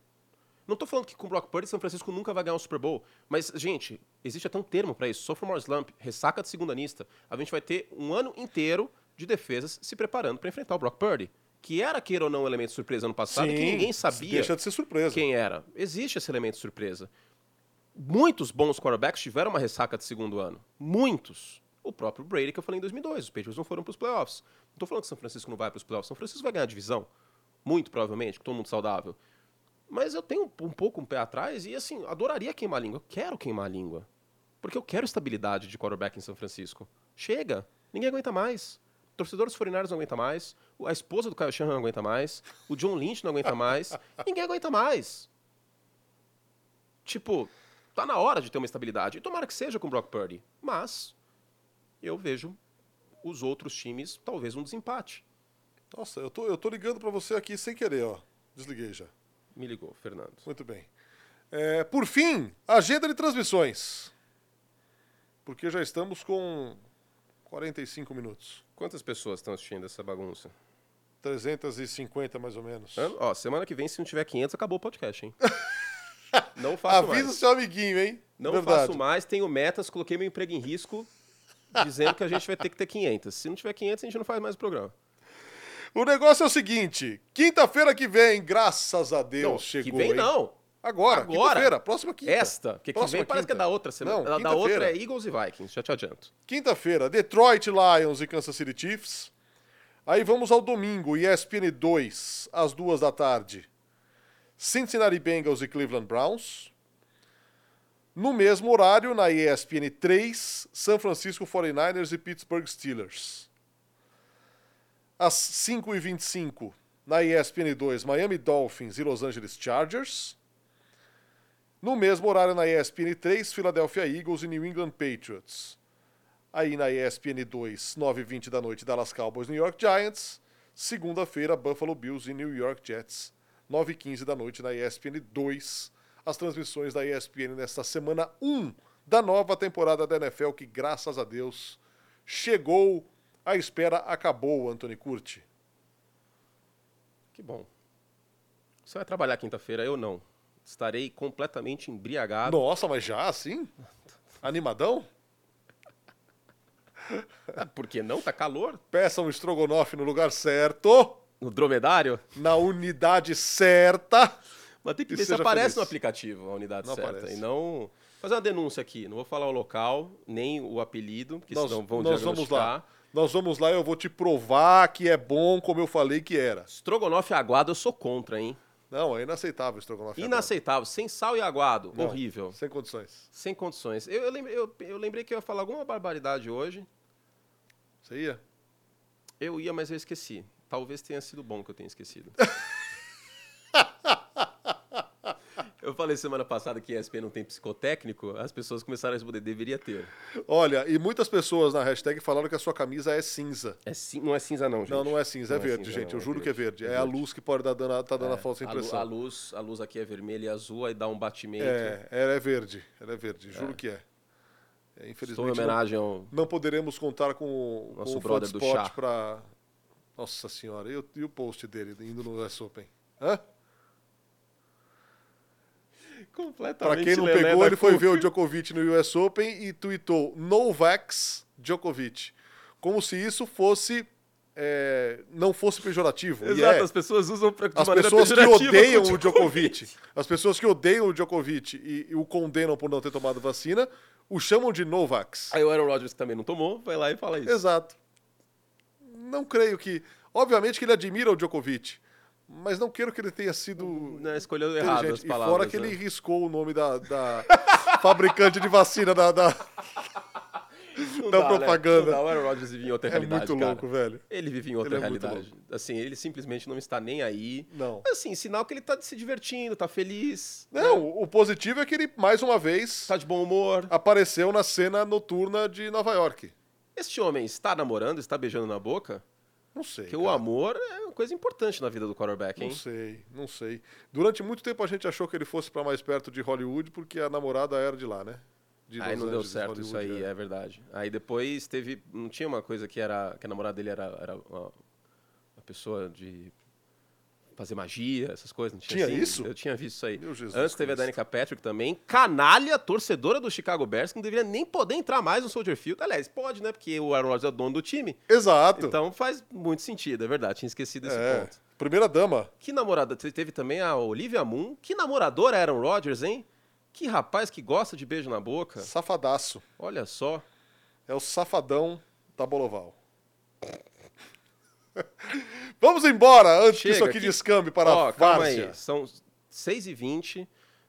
Não estou falando que com o Brock Purdy São Francisco nunca vai ganhar um Super Bowl, mas, gente, existe até um termo para isso, sophomore slump, ressaca de segunda lista. A gente vai ter um ano inteiro de defesas se preparando para enfrentar o Brock Purdy, que era, queira ou não, um elemento de surpresa no passado, que ninguém sabia Deixa de ser surpresa. quem era. Existe esse elemento de surpresa. Muitos bons quarterbacks tiveram uma ressaca de segundo ano. Muitos. O próprio Brady, que eu falei em 2002. Os Patriots não foram para os playoffs. Não estou falando que São Francisco não vai para os playoffs. São Francisco vai ganhar a divisão. Muito provavelmente, com todo mundo saudável. Mas eu tenho um pouco um pé atrás e, assim, adoraria queimar a língua. Eu quero queimar a língua. Porque eu quero estabilidade de quarterback em São Francisco. Chega. Ninguém aguenta mais. O torcedor dos 49 não aguenta mais. A esposa do Kyle Shanahan não aguenta mais. O John Lynch não aguenta mais. Ninguém aguenta mais. Tipo, tá na hora de ter uma estabilidade. E tomara que seja com o Brock Purdy. Mas eu vejo os outros times talvez um desempate. Nossa, eu tô, eu tô ligando para você aqui sem querer, ó. Desliguei já. Me ligou, Fernando. Muito bem. É, por fim, agenda de transmissões. Porque já estamos com 45 minutos. Quantas pessoas estão assistindo essa bagunça? 350 mais ou menos. Ó, semana que vem, se não tiver 500, acabou o podcast, hein? não faço Avisa mais. seu amiguinho, hein? Não Verdade. faço mais, tenho metas, coloquei meu emprego em risco, dizendo que a gente vai ter que ter 500. Se não tiver 500, a gente não faz mais o programa. O negócio é o seguinte: quinta-feira que vem, graças a Deus, não, chegou. que vem hein? não. Agora, Agora. quinta-feira, próxima quinta. Esta, que, que Próxima vem parece que é quinta. da outra semana. Não, da- outra é Eagles e Vikings, já te adianto. Quinta-feira, Detroit Lions e Kansas City Chiefs. Aí vamos ao domingo, ESPN 2, às duas da tarde. Cincinnati Bengals e Cleveland Browns. No mesmo horário, na ESPN 3, San Francisco 49ers e Pittsburgh Steelers. Às 5h25, na ESPN 2, Miami Dolphins e Los Angeles Chargers. No mesmo horário, na ESPN 3, Philadelphia Eagles e New England Patriots. Aí na ESPN 2, 9h20 da noite, Dallas Cowboys, New York Giants. Segunda-feira, Buffalo Bills e New York Jets. 9h15 da noite na ESPN 2. As transmissões da ESPN nesta semana 1 da nova temporada da NFL, que graças a Deus chegou. A espera acabou, Anthony Curti. Que bom. Você vai trabalhar quinta-feira, eu não. Estarei completamente embriagado. Nossa, mas já assim? Animadão? Ah, Por que não? Tá calor. Peça um estrogonofe no lugar certo, No dromedário. na unidade certa. Mas tem que ver se aparece feliz. no aplicativo a unidade Não certa. aparece. E não. Fazer uma denúncia aqui. Não vou falar o local, nem o apelido, porque Nós, senão vão nós vamos lá. Nós vamos lá e eu vou te provar que é bom como eu falei que era. Estrogonofe aguado eu sou contra, hein? Não, é inaceitável o estrogonofe. Inaceitável. Sem sal e aguado. Não, Horrível. Sem condições. Sem condições. Eu, eu, lembrei, eu, eu lembrei que eu ia falar alguma barbaridade hoje. Você ia? Eu ia, mas eu esqueci. Talvez tenha sido bom que eu tenha esquecido. eu falei semana passada que ESPN não tem psicotécnico, as pessoas começaram a responder, deveria ter. Olha, e muitas pessoas na hashtag falaram que a sua camisa é cinza. É cin- não é cinza não, gente. Não, não é cinza, é Não é verde, cinza, gente. não, eu juro que é verde. É, a luz que pode dar dando, tá dando a falsa A, lu- impressão. a luz, a luz aqui é vermelha e azul, aí dá um batimento. É, ela é verde. Ela é verde, juro que é. É, Estou em Infelizmente, não, homenagem ao... não poderemos contar com, o- Nosso com o brother do chá. pra. Nossa senhora, e o, e o post dele indo no US Open? Hã? Completamente Pra quem não pegou, ele foi ver o Djokovic no US Open e tweetou Novax Djokovic. Como se isso fosse. é, não fosse pejorativo. E Exato, é. as pessoas usam pra, de As pessoas que odeiam o Djokovic, as pessoas que odeiam o Djokovic e, e o condenam por não ter tomado vacina, o chamam de Novax. Aí o Aaron Rodgers, que também não tomou, vai lá e fala isso. Exato. Não creio que. Obviamente que ele admira o Djokovic, mas não quero que ele tenha sido. Né, escolheu errado as inteligente. E palavras. fora que né? ele riscou o nome da, da fabricante de vacina da. da- Não da dá, né? propaganda. Não dá, o Aaron Rodgers vive em outra É realidade, muito cara. louco, velho. Ele vive em outra Ele é muito realidade. Assim, ele simplesmente não está nem aí. Não. Assim, sinal que ele tá se divertindo, tá feliz, Não, o positivo é que ele, mais uma vez, tá de bom humor. apareceu na cena noturna de Nova York. Este homem está namorando, está beijando na boca? Não sei. Porque o cara. amor é uma coisa importante na vida do quarterback, hein? Não sei, não sei. Durante muito tempo a gente achou que ele fosse pra mais perto de Hollywood porque a namorada era de lá, né? De Aí Los não deu Angeles, certo isso aí, Hollywood, é verdade. Aí depois teve. Não tinha uma coisa que era. Que a namorada dele era, era uma, uma pessoa de fazer magia, essas coisas. Não tinha, Tinha assim? isso? Eu tinha visto isso aí. Meu Jesus Antes teve a Cristo. Danica Patrick também, canalha, torcedora do Chicago Bears, que não deveria nem poder entrar mais no Soldier Field. Aliás, pode, né? Porque o Aaron Rodgers é o dono do time. Exato. Então faz muito sentido, é verdade. Tinha esquecido esse é. ponto. Primeira dama. Que namorada? te- Teve também a Olivia Moon. Que namoradora Aaron Rodgers, hein? Que rapaz que gosta de beijo na boca. Safadaço. Olha só. É o safadão da Boloval. Vamos embora antes que Chega, isso aqui que- descambe para Ó, a calma várzea. aí. São 6h20,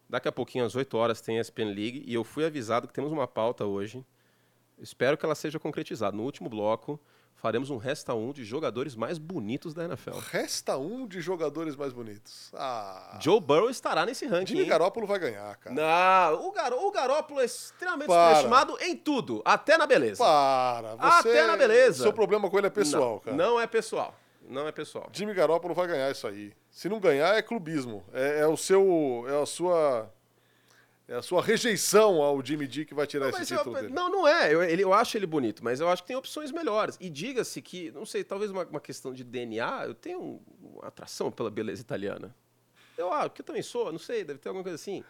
daqui a pouquinho, às 8 horas, tem a ESPN League. E eu fui avisado que temos uma pauta hoje. Espero que ela seja concretizada. No último bloco, faremos um Resta 1 de jogadores mais bonitos da NFL. Resta um de jogadores mais bonitos. Ah. Joe Burrow estará nesse ranking. Jimmy? Garoppolo vai ganhar, cara. Não, o, Garo, o Garópolo é extremamente Para. superestimado em tudo, até na beleza. Para. Você, Até na beleza. Seu problema com ele é pessoal, não, cara. Não é pessoal. Não é pessoal. Jimmy Garoppolo vai ganhar isso aí. Se não ganhar, é clubismo. É, é o seu. É a sua. É a sua rejeição ao Jimmy D que vai tirar Mas esse eu- título dele. não, não é. Eu, ele- eu acho ele bonito, mas eu acho que tem opções melhores. E diga-se que, não sei, talvez uma, uma questão de DNA, eu tenho um- uma atração pela beleza italiana. Eu acho, que eu também sou, não sei, deve ter alguma coisa assim.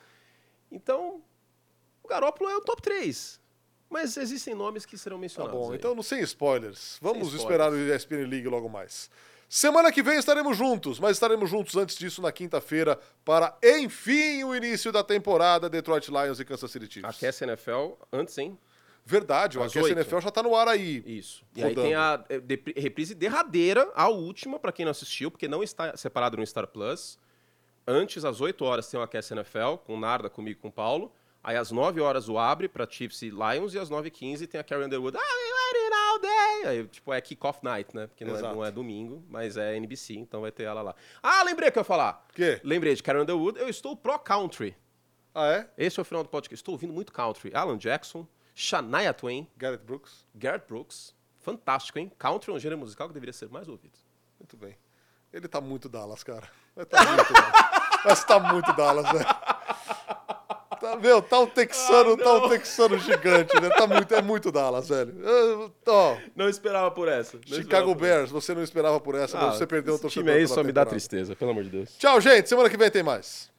Então, o Garópolo é o top 3. Mas existem nomes que serão Tá mencionados. bom, aí. então não sem spoilers. Vamos Sem esperar o ESPN League logo mais. Semana que vem estaremos juntos, mas estaremos juntos antes disso na quinta-feira para, enfim, o início da temporada Detroit Lions e Kansas City Chiefs. Aquece a NFL antes, hein? Verdade, o Aquece. NFL já tá no ar aí. Isso. E aí Rodando. tem a eh, reprise derradeira, a última, pra quem não assistiu, porque não está separado no Star Plus. Antes, às 8 horas, tem o Aquece NFL, com Narda, comigo e com o Paulo. Aí, às 9 horas, o Abre pra Chiefs e Lions. E às 9h15 tem a Carrie Underwood. Ah, we waited all day. Aí, tipo, é kick-off night, né? Porque não é, não é domingo, mas é NBC, então vai ter ela lá. Ah, lembrei o que eu ia falar. Quê? Lembrei de Carrie Underwood. Eu estou pro country. Ah, é? Esse é o final do podcast. Estou ouvindo muito country. Alan Jackson, Shania Twain, Garrett Brooks? Garrett Brooks. Fantástico, hein? Country é um gênero musical que deveria ser mais ouvido. Muito bem. Ele tá muito Dallas, cara. Mas tá muito Dallas. Mas tá muito Dallas, velho. Tá, meu, tá um texano, Ah, tá um texano gigante, né? Tá muito, é muito Dallas, velho. Ah, Ó, Não esperava por essa. Não Chicago Bears, você não esperava por essa, mas você perdeu o torcedor time aí só me dá tristeza, pelo amor de Deus. Tchau, gente. Semana que vem tem mais.